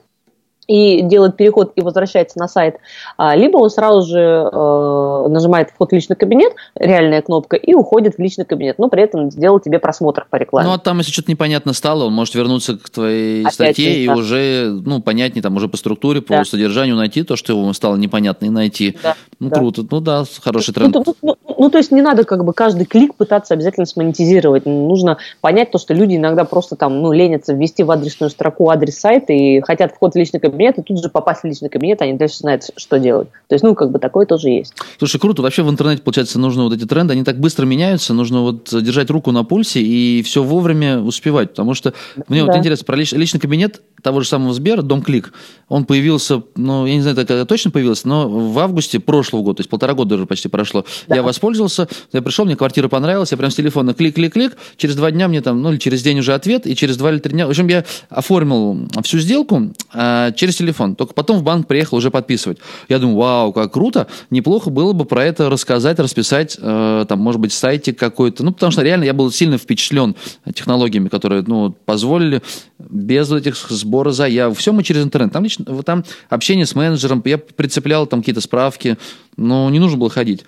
и делает переход и возвращается на сайт, а, либо он сразу же э, нажимает вход в личный кабинет, реальная кнопка, и уходит в личный кабинет, но при этом сделал тебе просмотр по рекламе. Ну, а там, если что-то непонятно стало, он может вернуться к твоей Опять статье и уже, ну, понятнее, там, уже по структуре, по да. содержанию найти то, что ему стало непонятно, и найти. Да. Ну, да. круто. Ну, да, хороший тренд. Ну, ну, ну, ну, то есть не надо как бы каждый клик пытаться обязательно смонетизировать. Нужно понять то, что люди иногда просто там, ну, ленятся ввести в адресную строку адрес сайта и хотят вход в личный кабинет, кабинет, и тут же попасть в личный кабинет, они дальше знают, что делать. То есть, ну, как бы такое тоже есть. Слушай, круто. Вообще в интернете, получается, нужно вот эти тренды, они так быстро меняются, нужно вот держать руку на пульсе и все вовремя успевать. Потому что мне да. вот интересно, про лич, личный кабинет того же самого Сбера, Дом Клик, он появился, ну, я не знаю, когда точно появился, но в августе прошлого года, то есть полтора года уже почти прошло. Да. Я воспользовался, я пришел, мне квартира понравилась, я прям с телефона клик-клик-клик, через два дня мне там, ну, или через день уже ответ, и через два или три дня, в общем, я оформил всю сделку а, через телефон, только потом в банк приехал уже подписывать. Я думаю, вау, как круто, неплохо было бы про это рассказать, расписать, э, там, может быть, сайтик какой-то, ну, потому что реально я был сильно впечатлен технологиями, которые, ну, позволили без этих сбора заяв, все мы через интернет, там лично, там общение с менеджером, я прицеплял там какие-то справки, но не нужно было ходить.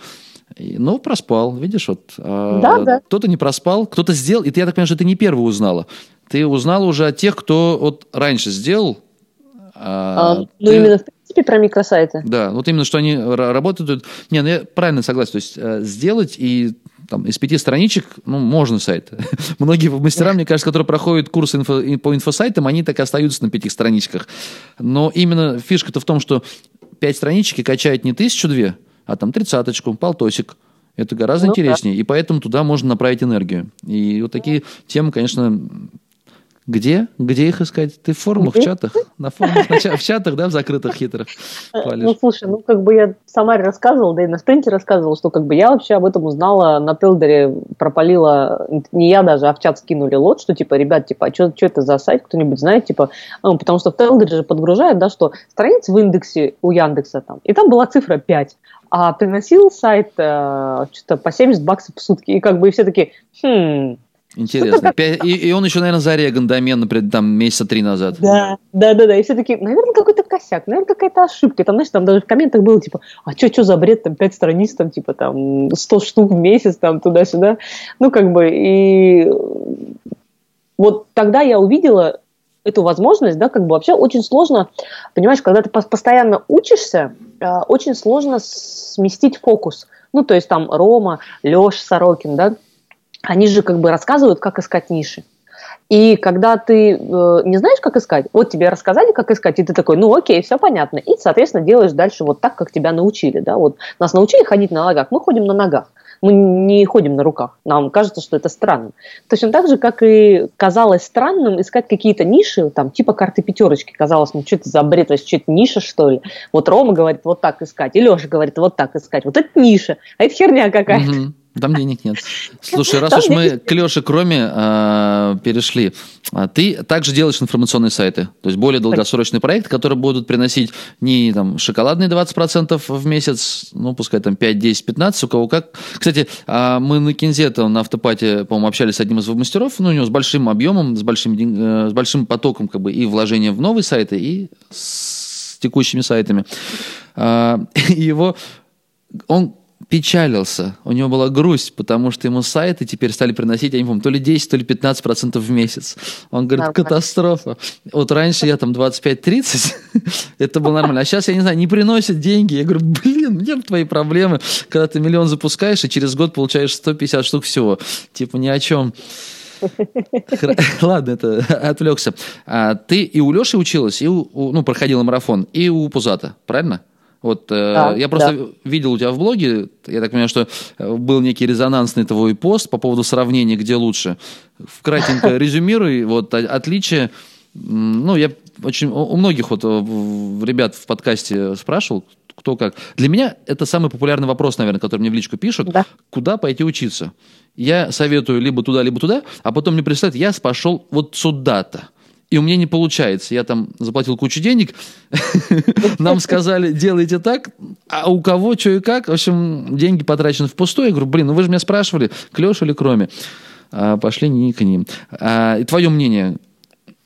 Ну, проспал, видишь, вот. А, да, да. Кто-то не проспал, кто-то сделал, и ты, я так понимаю, что ты не первый узнала. Ты узнала уже от тех, кто вот раньше сделал, а, а, ну, ты... именно в принципе про микросайты. Да, вот именно, что они работают. Не, ну я правильно согласен. То есть э, сделать и там, из пяти страничек, ну, можно сайт. Многие мастера, мне кажется, которые проходят курсы инфо, по инфосайтам, они так и остаются на пяти страничках. Но именно фишка-то в том, что пять страничек и качает не тысячу-две, а там тридцаточку, полтосик. Это гораздо ну, интереснее. Да. И поэтому туда можно направить энергию. И вот такие темы, конечно, где? Где их искать? Ты в форумах, в чатах? На форумах, в чатах, да, в закрытых хитрых палишь? Ну, слушай, ну, как бы я в Самаре рассказывала, да и на спринте рассказывала, что как бы я вообще об этом узнала на Телдере, пропалила, не я даже, а в чат скинули лот, что типа, ребят, типа, а что, что это за сайт, кто-нибудь знает, типа, ну, потому что в Телдере же подгружают, да, что страниц в индексе у Яндекса там, и там была цифра 5, а приносил сайт э, что-то по 70 баксов в сутки, и как бы и все такие, хм, Интересно. И, и он еще, наверное, зареган домен, например, там месяца три назад. Да, да, да, да. И все таки наверное, какой-то косяк, наверное, какая-то ошибка. Там, знаешь, там даже в комментах было, типа, а что, что за бред, там, пять страниц, там, типа, там, 100 штук в месяц, там, туда-сюда. Ну, как бы, и вот тогда я увидела эту возможность, да, как бы вообще очень сложно, понимаешь, когда ты постоянно учишься, а, очень сложно сместить фокус. Ну, то есть там Рома, Леша Сорокин, да, они же как бы рассказывают, как искать ниши. И когда ты э, не знаешь, как искать, вот тебе рассказали, как искать, и ты такой, ну окей, все понятно. И, соответственно, делаешь дальше вот так, как тебя научили. Да? Вот нас научили ходить на ногах, мы ходим на ногах. Мы не ходим на руках. Нам кажется, что это странно. Точно так же, как и казалось странным искать какие-то ниши, там, типа карты пятерочки. Казалось, ну что это за бред, что это ниша, что ли? Вот Рома говорит, вот так искать. И Леша говорит, вот так искать. Вот это ниша, а это херня какая-то. Угу. Там денег нет. Слушай, раз уж мы к Леше Кроме э, перешли, а ты также делаешь информационные сайты, то есть более долгосрочный проект, который будут приносить не там шоколадные 20% в месяц, ну, пускай там 5, 10, 15, у кого как. Кстати, э, мы на Кинзе, на автопате, по-моему, общались с одним из мастеров, ну, у него с большим объемом, с большим, э, с большим потоком как бы и вложением в новые сайты, и с текущими сайтами. Э, его он печалился, у него была грусть, потому что ему сайты теперь стали приносить, я не помню, то ли 10, то ли 15 процентов в месяц. Он говорит, нормально. катастрофа. Вот раньше я там 25-30, это было нормально. А сейчас, я не знаю, не приносят деньги. Я говорю, блин, где твои проблемы, когда ты миллион запускаешь и через год получаешь 150 штук всего. Типа ни о чем. Ладно, это отвлекся. А, ты и у Леши училась, и у, ну, проходила марафон, и у Пузата, правильно? Вот э, да, я просто да. видел у тебя в блоге, я так понимаю, что э, был некий резонансный твой пост по поводу сравнения, где лучше. Вкратенько резюмируй, вот отличие. Ну, я очень у многих вот э, ребят в подкасте спрашивал, кто как. Для меня это самый популярный вопрос, наверное, который мне в личку пишут. Да. Куда пойти учиться? Я советую либо туда, либо туда, а потом мне представляют, я пошел вот сюда-то. И у меня не получается. Я там заплатил кучу денег, нам сказали, делайте так, а у кого, что и как. В общем, деньги потрачены впустую. Я говорю, блин, ну вы же меня спрашивали, к или кроме. А, пошли не к ним. А, и твое мнение?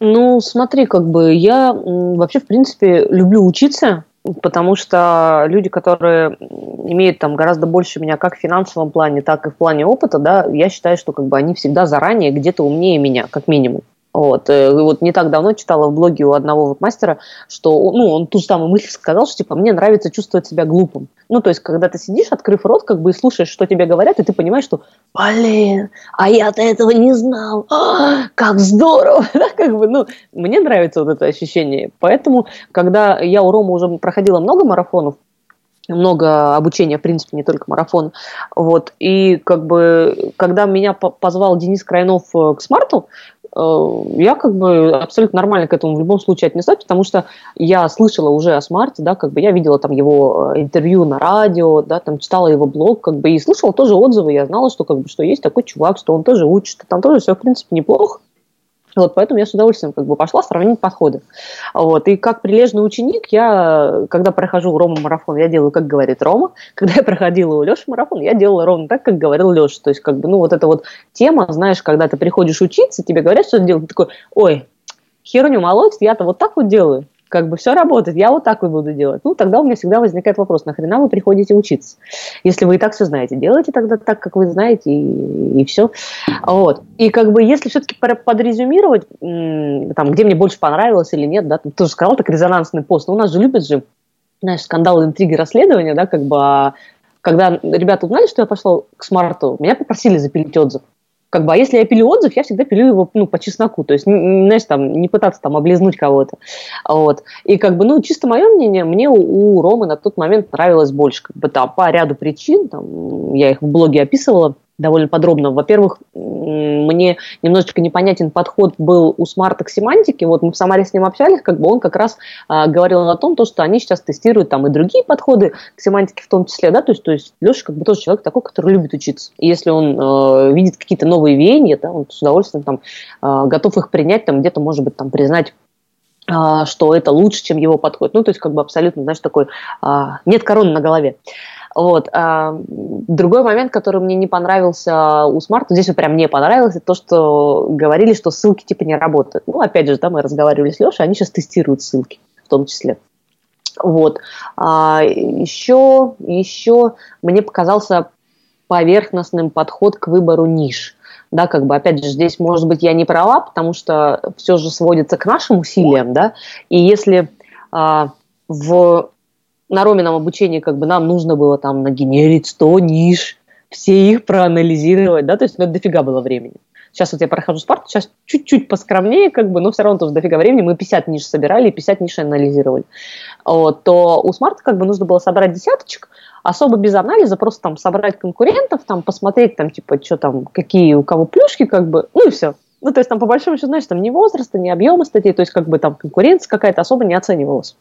Ну, смотри, как бы я вообще, в принципе, люблю учиться, потому что люди, которые имеют там гораздо больше меня как в финансовом плане, так и в плане опыта, да, я считаю, что как бы они всегда заранее где-то умнее меня, как минимум. Вот, э, вот не так давно читала в блоге у одного вот мастера, что ну, он ту же самую мысль сказал, что типа мне нравится чувствовать себя глупым. Ну, то есть, когда ты сидишь, открыв рот, как бы и слушаешь, что тебе говорят, и ты понимаешь, что блин, а я-то этого не знал, а, как здорово, да, как бы, ну, мне нравится вот это ощущение. Поэтому, когда я у Рома уже проходила много марафонов, много обучения, в принципе, не только марафон. Вот. И как бы, когда меня позвал Денис Крайнов э, к смарту, я как бы абсолютно нормально к этому в любом случае отнеслась, потому что я слышала уже о смарте, да, как бы я видела там его э, интервью на радио, да, там читала его блог, как бы и слышала тоже отзывы, я знала, что как бы что есть такой чувак, что он тоже учит, что там тоже все в принципе неплохо. Вот, поэтому я с удовольствием как бы пошла сравнить подходы. Вот, и как прилежный ученик, я, когда прохожу Рома марафон, я делаю, как говорит Рома. Когда я проходила у Леши марафон, я делала ровно так, как говорил Леша. То есть, как бы, ну, вот эта вот тема, знаешь, когда ты приходишь учиться, тебе говорят, что делать, ты такой, ой, херню молоть, я-то вот так вот делаю как бы все работает, я вот так вот буду делать. Ну, тогда у меня всегда возникает вопрос, нахрена вы приходите учиться? Если вы и так все знаете, делайте тогда так, как вы знаете, и, и все. Вот. И как бы, если все-таки подрезюмировать, там, где мне больше понравилось или нет, да, ты тоже сказал, так резонансный пост, но у нас же любят же, знаешь, скандалы, интриги, расследования, да, как бы, а когда ребята узнали, что я пошла к смарту, меня попросили запилить отзыв как бы, а если я пилю отзыв, я всегда пилю его, ну, по чесноку, то есть, знаешь, там, не пытаться там облизнуть кого-то, вот, и как бы, ну, чисто мое мнение, мне у, у Ромы на тот момент нравилось больше, как бы, там, по ряду причин, там, я их в блоге описывала, довольно подробно. Во-первых, мне немножечко непонятен подход был у смарта к семантике. Вот мы в Самаре с ним общались, как бы он как раз а, говорил о том, то, что они сейчас тестируют там и другие подходы к семантике в том числе, да, то есть, то есть Леша как бы тоже человек такой, который любит учиться. И если он э, видит какие-то новые веяния, да, он с удовольствием там э, готов их принять, там где-то, может быть, там признать что это лучше, чем его подход. Ну, то есть, как бы абсолютно, знаешь, такой, нет короны на голове. Вот. А, другой момент, который мне не понравился у смарта, здесь вот прям не понравилось, это то, что говорили, что ссылки типа не работают. Ну, опять же, да, мы разговаривали с Лешей, они сейчас тестируют ссылки в том числе. Вот. А, еще, еще мне показался поверхностным подход к выбору ниш. Да, как бы, опять же, здесь, может быть, я не права, потому что все же сводится к нашим усилиям, да, и если а, в на Ромином обучении как бы нам нужно было там нагенерить 100 ниш, все их проанализировать, да, то есть ну, это дофига было времени. Сейчас вот я прохожу спорт, сейчас чуть-чуть поскромнее, как бы, но все равно тоже дофига времени. Мы 50 ниш собирали и 50 ниш анализировали. Вот, то у смарта как бы нужно было собрать десяточек, особо без анализа, просто там собрать конкурентов, там посмотреть, там, типа, что там, какие у кого плюшки, как бы, ну и все. Ну, то есть там по большому счету, знаешь, там ни возраста, ни объема статей, то есть как бы там конкуренция какая-то особо не оценивалась.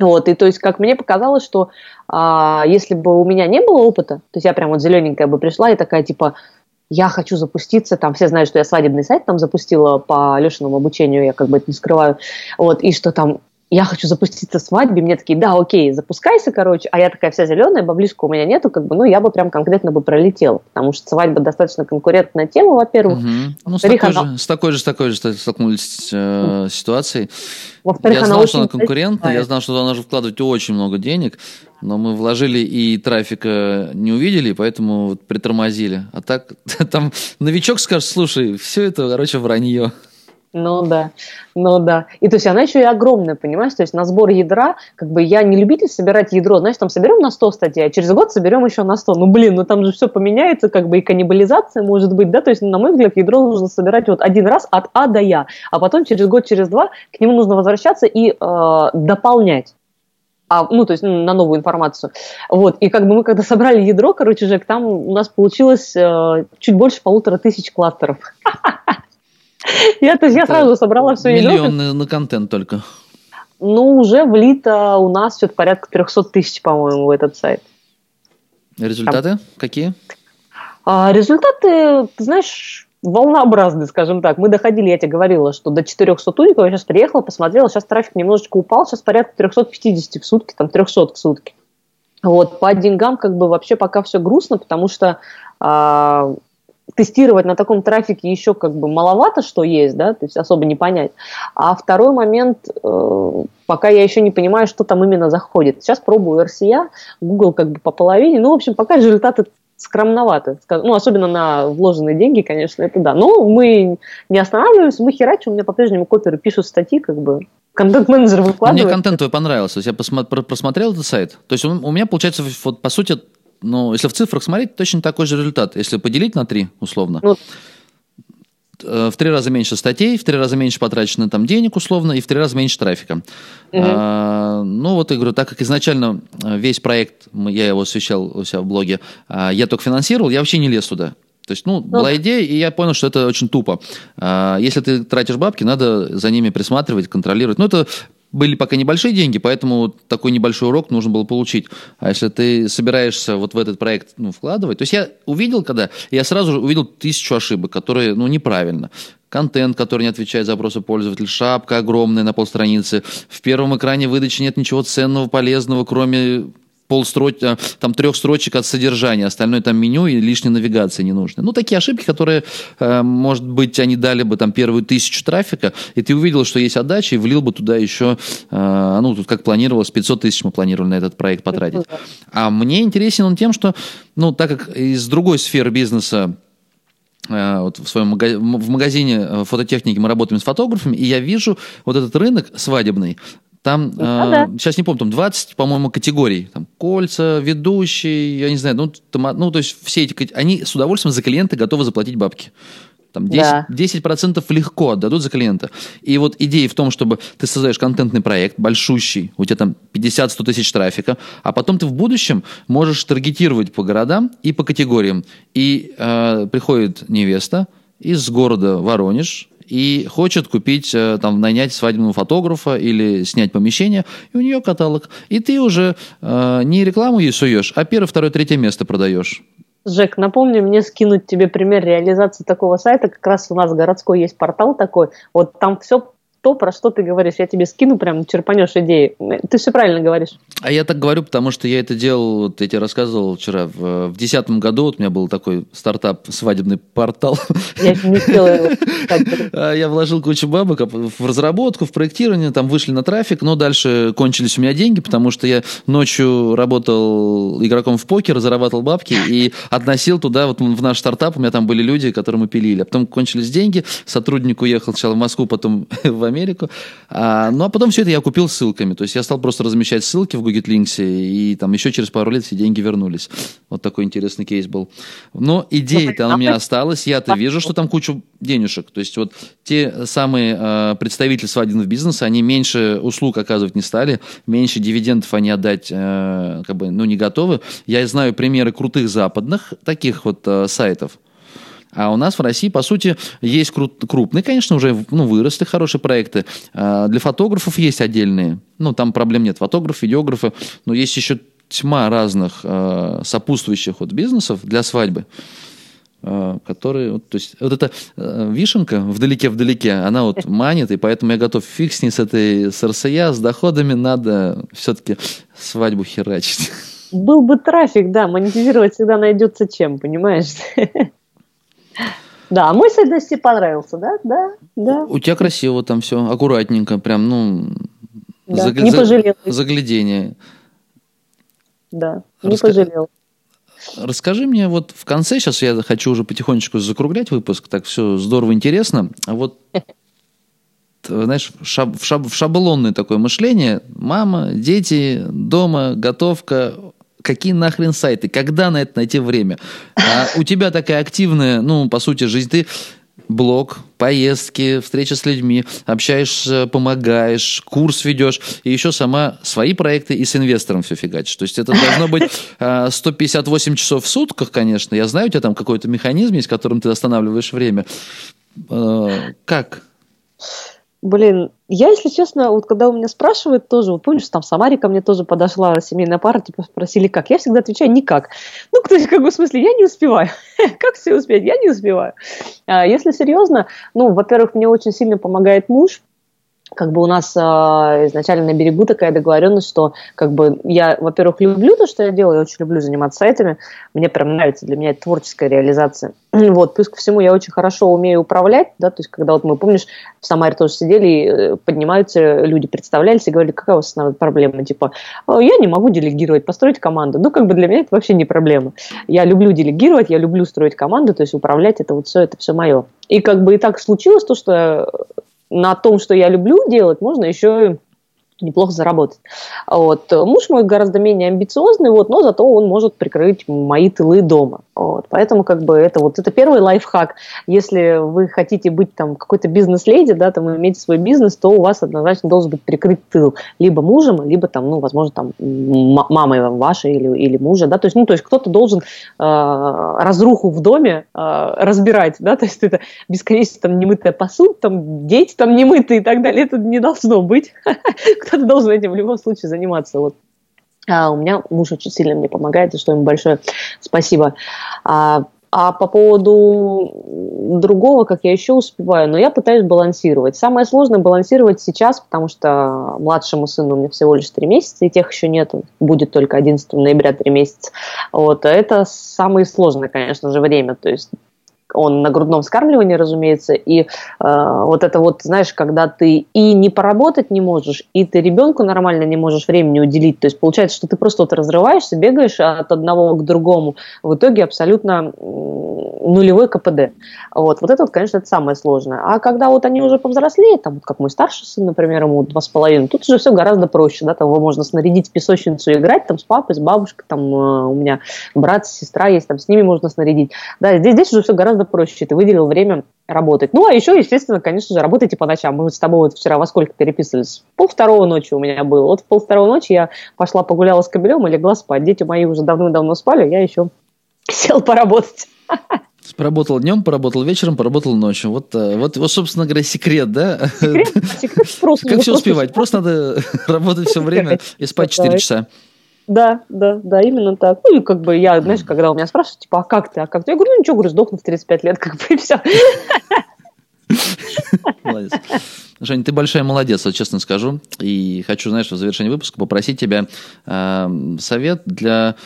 Вот, и то есть, как мне показалось, что а, если бы у меня не было опыта, то есть я прям вот зелененькая бы пришла и такая, типа, я хочу запуститься, там все знают, что я свадебный сайт там запустила по Лешиному обучению, я как бы это не скрываю, вот, и что там я хочу запуститься в свадьбе, мне такие, да, окей, запускайся, короче, а я такая вся зеленая, баблишка у меня нету, как бы, ну, я бы прям конкретно бы пролетела, потому что свадьба достаточно конкурентная тема, во-первых. Угу. Ну, с такой, она... же, с такой же, с такой же столкнулись э, ситуацией. Во-вторых, я она знал, что она конкурентная, я знал, что она нужно вкладывать очень много денег, но мы вложили и трафика не увидели, поэтому вот притормозили. А так, там новичок скажет, слушай, все это, короче, вранье. Ну да, ну да. И то есть она еще и огромная, понимаешь? То есть на сбор ядра, как бы я не любитель собирать ядро, знаешь, там соберем на 100 статей, а через год соберем еще на 100. Ну блин, ну там же все поменяется, как бы и каннибализация может быть, да? То есть, на мой взгляд, ядро нужно собирать вот один раз от А до Я, а потом через год, через два к нему нужно возвращаться и э, дополнять а, ну, то есть на новую информацию. Вот, и как бы мы когда собрали ядро, короче, Жек, там у нас получилось э, чуть больше полутора тысяч кластеров. Я, то есть, я сразу собрала все Миллион на, на контент только. Ну, уже влито у нас что-то порядка 300 тысяч, по-моему, в этот сайт. Результаты Там. какие? А, результаты, ты знаешь, волнообразный, скажем так. Мы доходили, я тебе говорила, что до 400 туников, я сейчас приехала, посмотрела, сейчас трафик немножечко упал, сейчас порядка 350 в сутки, там 300 в сутки. Вот, по деньгам как бы вообще пока все грустно, потому что а, тестировать на таком трафике еще как бы маловато, что есть, да, то есть особо не понять. А второй момент, э, пока я еще не понимаю, что там именно заходит. Сейчас пробую RCA, Google как бы по половине, ну, в общем, пока результаты скромноваты, ну, особенно на вложенные деньги, конечно, это да. Но мы не останавливаемся, мы херачим, у меня по-прежнему коперы пишут статьи, как бы, контент-менеджер выкладывает. Мне контент твой понравился, я просмотрел этот сайт. То есть он, у меня, получается, вот, по сути, ну, если в цифрах смотреть, точно такой же результат. Если поделить на три, условно, ну, э, в три раза меньше статей, в три раза меньше потрачено там денег, условно, и в три раза меньше трафика. Угу. А, ну, вот я говорю, так как изначально э, весь проект, я его освещал у себя в блоге, я только финансировал, я вообще не лез туда. То есть, ну, ну, была идея, и я понял, что это очень тупо. А, если ты тратишь бабки, надо за ними присматривать, контролировать. Ну, это были пока небольшие деньги, поэтому такой небольшой урок нужно было получить. А если ты собираешься вот в этот проект ну, вкладывать... То есть я увидел, когда... Я сразу же увидел тысячу ошибок, которые, ну, неправильно. Контент, который не отвечает запросу пользователя, шапка огромная на полстраницы. В первом экране выдачи нет ничего ценного, полезного, кроме полстрочек, э, там трех строчек от содержания, остальное там меню и лишней навигации не нужно. Ну, такие ошибки, которые, э, может быть, они дали бы там первую тысячу трафика, и ты увидел, что есть отдача, и влил бы туда еще, э, ну, тут как планировалось, 500 тысяч мы планировали на этот проект потратить. А мне интересен он тем, что, ну, так как из другой сферы бизнеса вот в своем в магазине фототехники мы работаем с фотографами, и я вижу вот этот рынок свадебный, там, ну, э, да. сейчас не помню, там 20, по-моему, категорий. Там кольца, ведущий, я не знаю, ну, там, ну, то есть все эти, они с удовольствием за клиента готовы заплатить бабки. Там 10%, да. 10% легко отдадут за клиента. И вот идея в том, чтобы ты создаешь контентный проект, большущий, у тебя там 50-100 тысяч трафика, а потом ты в будущем можешь таргетировать по городам и по категориям. И э, приходит невеста из города Воронеж, и хочет купить, э, там, нанять свадебного фотографа или снять помещение, и у нее каталог. И ты уже э, не рекламу ей суешь, а первое, второе, третье место продаешь. Жек, напомни мне скинуть тебе пример реализации такого сайта. Как раз у нас городской есть портал такой. Вот там все то, про что ты говоришь. Я тебе скину, прям черпанешь идеи. Ты все правильно говоришь. А я так говорю, потому что я это делал, вот я тебе рассказывал вчера, в 2010 году вот у меня был такой стартап, свадебный портал. Я не успела а Я вложил кучу бабок в разработку, в проектирование, там вышли на трафик, но дальше кончились у меня деньги, потому что я ночью работал игроком в покер, зарабатывал бабки и относил туда, вот в наш стартап, у меня там были люди, которые мы пилили. А потом кончились деньги, сотрудник уехал сначала в Москву, потом в Америку. А, ну, а потом все это я купил ссылками. То есть я стал просто размещать ссылки в Google Links, и там еще через пару лет все деньги вернулись. Вот такой интересный кейс был. Но идея-то у меня осталась. Я-то вижу, что там кучу денежек. То есть вот те самые э, представители свадебного бизнеса, они меньше услуг оказывать не стали, меньше дивидендов они отдать э, как бы, ну, не готовы. Я знаю примеры крутых западных таких вот э, сайтов, а у нас в России, по сути, есть крупные, конечно, уже ну, выросли хорошие проекты. А, для фотографов есть отдельные. Ну, там проблем нет. Фотографы, видеографы. Но есть еще тьма разных э, сопутствующих вот бизнесов для свадьбы э, которые, вот, то есть вот эта э, вишенка вдалеке-вдалеке, она вот манит, и поэтому я готов фиг с ней с этой с РСЯ, с доходами надо все-таки свадьбу херачить. Был бы трафик, да, монетизировать всегда найдется чем, понимаешь? Да, мой сайт Насте понравился, да? Да, да. У тебя красиво там все, аккуратненько, прям, ну, да, загля... не пожалел. заглядение. Да, не Раска... пожалел. Расскажи мне, вот в конце, сейчас я хочу уже потихонечку закруглять выпуск, так все здорово, интересно. А вот знаешь, шаб, шаб, шаблонное такое мышление. Мама, дети, дома, готовка, какие нахрен сайты, когда на это найти время? А у тебя такая активная, ну, по сути, жизнь, ты блог, поездки, встреча с людьми, общаешься, помогаешь, курс ведешь, и еще сама свои проекты и с инвестором все фигачишь. То есть это должно быть 158 а, часов в сутках, конечно. Я знаю, у тебя там какой-то механизм есть, которым ты останавливаешь время. А, как? Блин, я, если честно, вот когда у меня спрашивают тоже, вот помнишь, там Самаре ко мне тоже подошла семейная пара, типа спросили, как? Я всегда отвечаю, никак. Ну, кто как бы в смысле, я не успеваю. как все успеть? Я не успеваю. А, если серьезно, ну, во-первых, мне очень сильно помогает муж, как бы у нас э, изначально на берегу такая договоренность, что как бы я, во-первых, люблю то, что я делаю, я очень люблю заниматься сайтами, мне прям нравится, для меня это творческая реализация. Вот, плюс ко всему я очень хорошо умею управлять, да, то есть когда вот мы, помнишь, в Самаре тоже сидели, и э, поднимаются люди, представлялись и говорили, какая у вас основная проблема, типа, я не могу делегировать, построить команду. Ну, как бы для меня это вообще не проблема. Я люблю делегировать, я люблю строить команду, то есть управлять, это вот все, это все мое. И как бы и так случилось то, что на том, что я люблю делать, можно еще неплохо заработать. Вот. Муж мой гораздо менее амбициозный, вот, но зато он может прикрыть мои тылы дома. Вот. Поэтому как бы это вот это первый лайфхак. Если вы хотите быть там какой-то бизнес-леди, да, там иметь свой бизнес, то у вас однозначно должен быть прикрыт тыл либо мужем, либо там, ну, возможно, там мамой вашей или, или мужа, да, то есть, ну, то есть кто-то должен э, разруху в доме э, разбирать, да, то есть это бесконечно там немытая посуда, там дети там немытые и так далее, это не должно быть. кто-то должен этим в любом случае заниматься. Вот. А у меня муж очень сильно мне помогает, и что ему большое спасибо. А, а по поводу другого, как я еще успеваю, но я пытаюсь балансировать. Самое сложное балансировать сейчас, потому что младшему сыну у меня всего лишь 3 месяца, и тех еще нет, будет только 11 ноября 3 месяца. Вот, это самое сложное, конечно же, время. То есть он на грудном вскармливании, разумеется, и э, вот это вот, знаешь, когда ты и не поработать не можешь, и ты ребенку нормально не можешь времени уделить, то есть получается, что ты просто вот разрываешься, бегаешь от одного к другому, в итоге абсолютно нулевой КПД. Вот, вот это вот, конечно, это самое сложное. А когда вот они уже повзрослеют, там, вот как мой старший сын, например, ему два с половиной, тут уже все гораздо проще, да, там его можно снарядить в песочницу играть, там, с папой, с бабушкой, там, э, у меня брат, сестра есть, там, с ними можно снарядить. Да, здесь, здесь уже все гораздо гораздо проще. Ты выделил время работать. Ну, а еще, естественно, конечно же, работайте по ночам. Мы с тобой вот вчера во сколько переписывались? Пол второго ночи у меня было. Вот в пол второго ночи я пошла погуляла с кобелем и легла спать. Дети мои уже давно-давно спали, я еще сел поработать. Поработал днем, поработал вечером, поработал ночью. Вот, э, вот, вот собственно говоря, секрет, да? Секрет, секрет просто. Как все успевать? Просто надо работать все время и спать 4 часа. Да, да, да, именно так. Ну, и как бы я, знаешь, когда у меня спрашивают, типа, а как ты, а как ты? Я говорю, ну, ничего, говорю, сдохну в 35 лет, как бы, и все. Молодец. Женя, ты большая молодец, вот честно скажу. И хочу, знаешь, в завершении выпуска попросить тебя э, совет для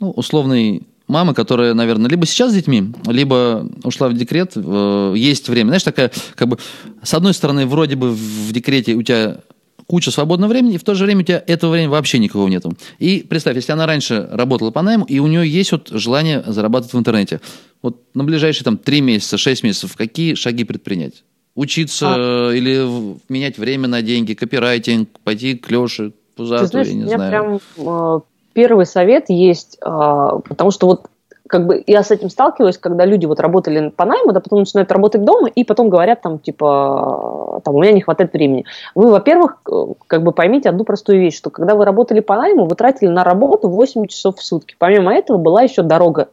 ну, условной мамы, которая, наверное, либо сейчас с детьми, либо ушла в декрет. Э, есть время. Знаешь, такая, как бы, с одной стороны, вроде бы в декрете у тебя куча свободного времени, и в то же время у тебя этого времени вообще никого нету. И представь, если она раньше работала по найму, и у нее есть вот желание зарабатывать в интернете, вот на ближайшие там 3 месяца, 6 месяцев, какие шаги предпринять? Учиться а... или менять время на деньги, копирайтинг, пойти к Леше, Пузату, знаешь, я не у меня знаю. прям э, первый совет есть, э, потому что вот как бы я с этим сталкиваюсь, когда люди вот работали по найму, да, потом начинают работать дома, и потом говорят там, типа, там, у меня не хватает времени. Вы, во-первых, как бы поймите одну простую вещь, что когда вы работали по найму, вы тратили на работу 8 часов в сутки. Помимо этого была еще дорога.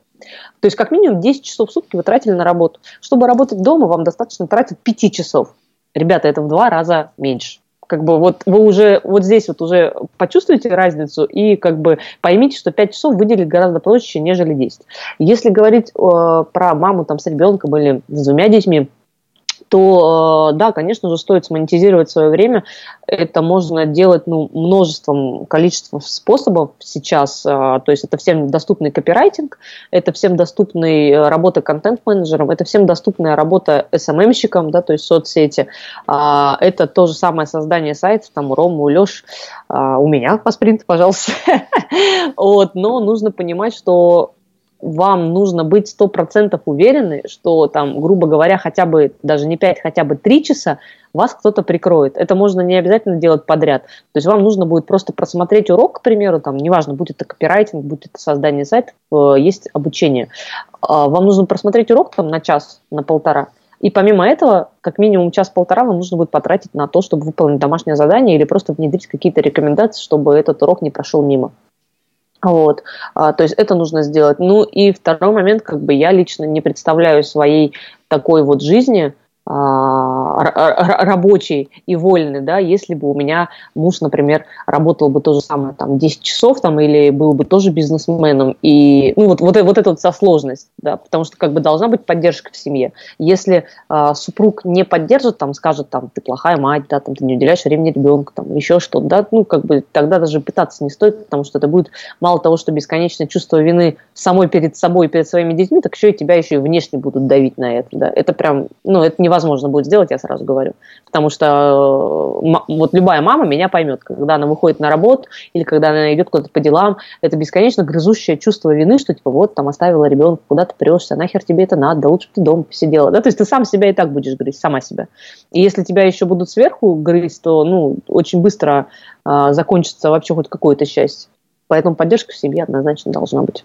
То есть как минимум 10 часов в сутки вы тратили на работу. Чтобы работать дома, вам достаточно тратить 5 часов. Ребята, это в два раза меньше как бы вот вы уже вот здесь вот уже почувствуете разницу и как бы поймите, что 5 часов выделить гораздо проще, нежели 10. Если говорить э, про маму там с ребенком или с двумя детьми, то э, да, конечно же, стоит монетизировать свое время. Это можно делать ну, множеством, количеством способов сейчас. Э, то есть это всем доступный копирайтинг, это всем доступный э, работа контент-менеджером, это всем доступная работа SMM-щиком, да, то есть соцсети. А, это то же самое создание сайтов, там у Ромы, у Леш, а, у меня по спринту, пожалуйста. вот, но нужно понимать, что вам нужно быть сто процентов уверены, что там, грубо говоря, хотя бы, даже не 5, хотя бы 3 часа вас кто-то прикроет. Это можно не обязательно делать подряд. То есть вам нужно будет просто просмотреть урок, к примеру, там, неважно, будет это копирайтинг, будет это создание сайта, э, есть обучение. Э, вам нужно просмотреть урок там на час, на полтора. И помимо этого, как минимум час-полтора вам нужно будет потратить на то, чтобы выполнить домашнее задание или просто внедрить какие-то рекомендации, чтобы этот урок не прошел мимо. Вот, а, то есть это нужно сделать. Ну и второй момент, как бы я лично не представляю своей такой вот жизни рабочий и вольный, да, если бы у меня муж, например, работал бы то же самое, там, 10 часов, там, или был бы тоже бизнесменом, и, ну, вот, вот, вот эта вот вся сложность, да, потому что, как бы, должна быть поддержка в семье. Если а, супруг не поддержит, там, скажет, там, ты плохая мать, да, там, ты не уделяешь времени ребенку, там, еще что-то, да, ну, как бы, тогда даже пытаться не стоит, потому что это будет мало того, что бесконечное чувство вины самой перед собой, перед своими детьми, так еще и тебя еще и внешне будут давить на это, да, это прям, ну, это не невозможно будет сделать, я сразу говорю. Потому что э, вот любая мама меня поймет, когда она выходит на работу или когда она идет куда-то по делам, это бесконечно грызущее чувство вины, что типа вот там оставила ребенка, куда ты прешься, нахер тебе это надо, лучше бы ты дома посидела. Да? То есть ты сам себя и так будешь грызть, сама себя. И если тебя еще будут сверху грызть, то ну, очень быстро э, закончится вообще хоть какое-то счастье. Поэтому поддержка в семье однозначно должна быть.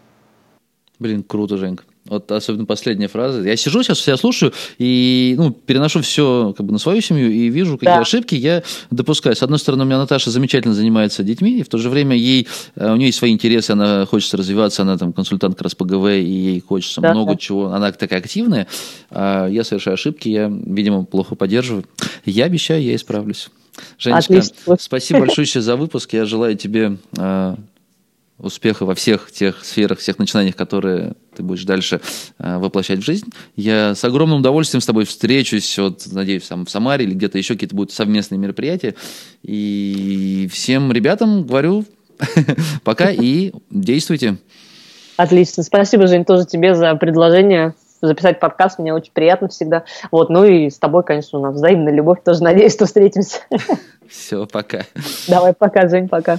Блин, круто, Женька. Вот особенно последняя фраза. Я сижу сейчас, себя слушаю и ну, переношу все как бы на свою семью и вижу, какие да. ошибки я допускаю. С одной стороны, у меня Наташа замечательно занимается детьми, и в то же время ей, э, у нее есть свои интересы, она хочет развиваться, она там консультант как раз по ГВ, и ей хочется да, много да. чего. Она такая активная, а я совершаю ошибки, я, видимо, плохо поддерживаю. Я обещаю, я исправлюсь. Женечка, Отлично. спасибо большое за выпуск. Я желаю тебе э, успеха во всех тех сферах, всех начинаниях, которые ты будешь дальше э, воплощать в жизнь. Я с огромным удовольствием с тобой встречусь, вот, надеюсь, там в Самаре или где-то еще какие-то будут совместные мероприятия. И всем ребятам говорю пока и действуйте. Отлично. Спасибо, Жень, тоже тебе за предложение записать подкаст. Мне очень приятно всегда. Вот, ну и с тобой, конечно, у нас взаимная любовь. Тоже надеюсь, что встретимся. Все, пока. Давай, пока, Жень, пока.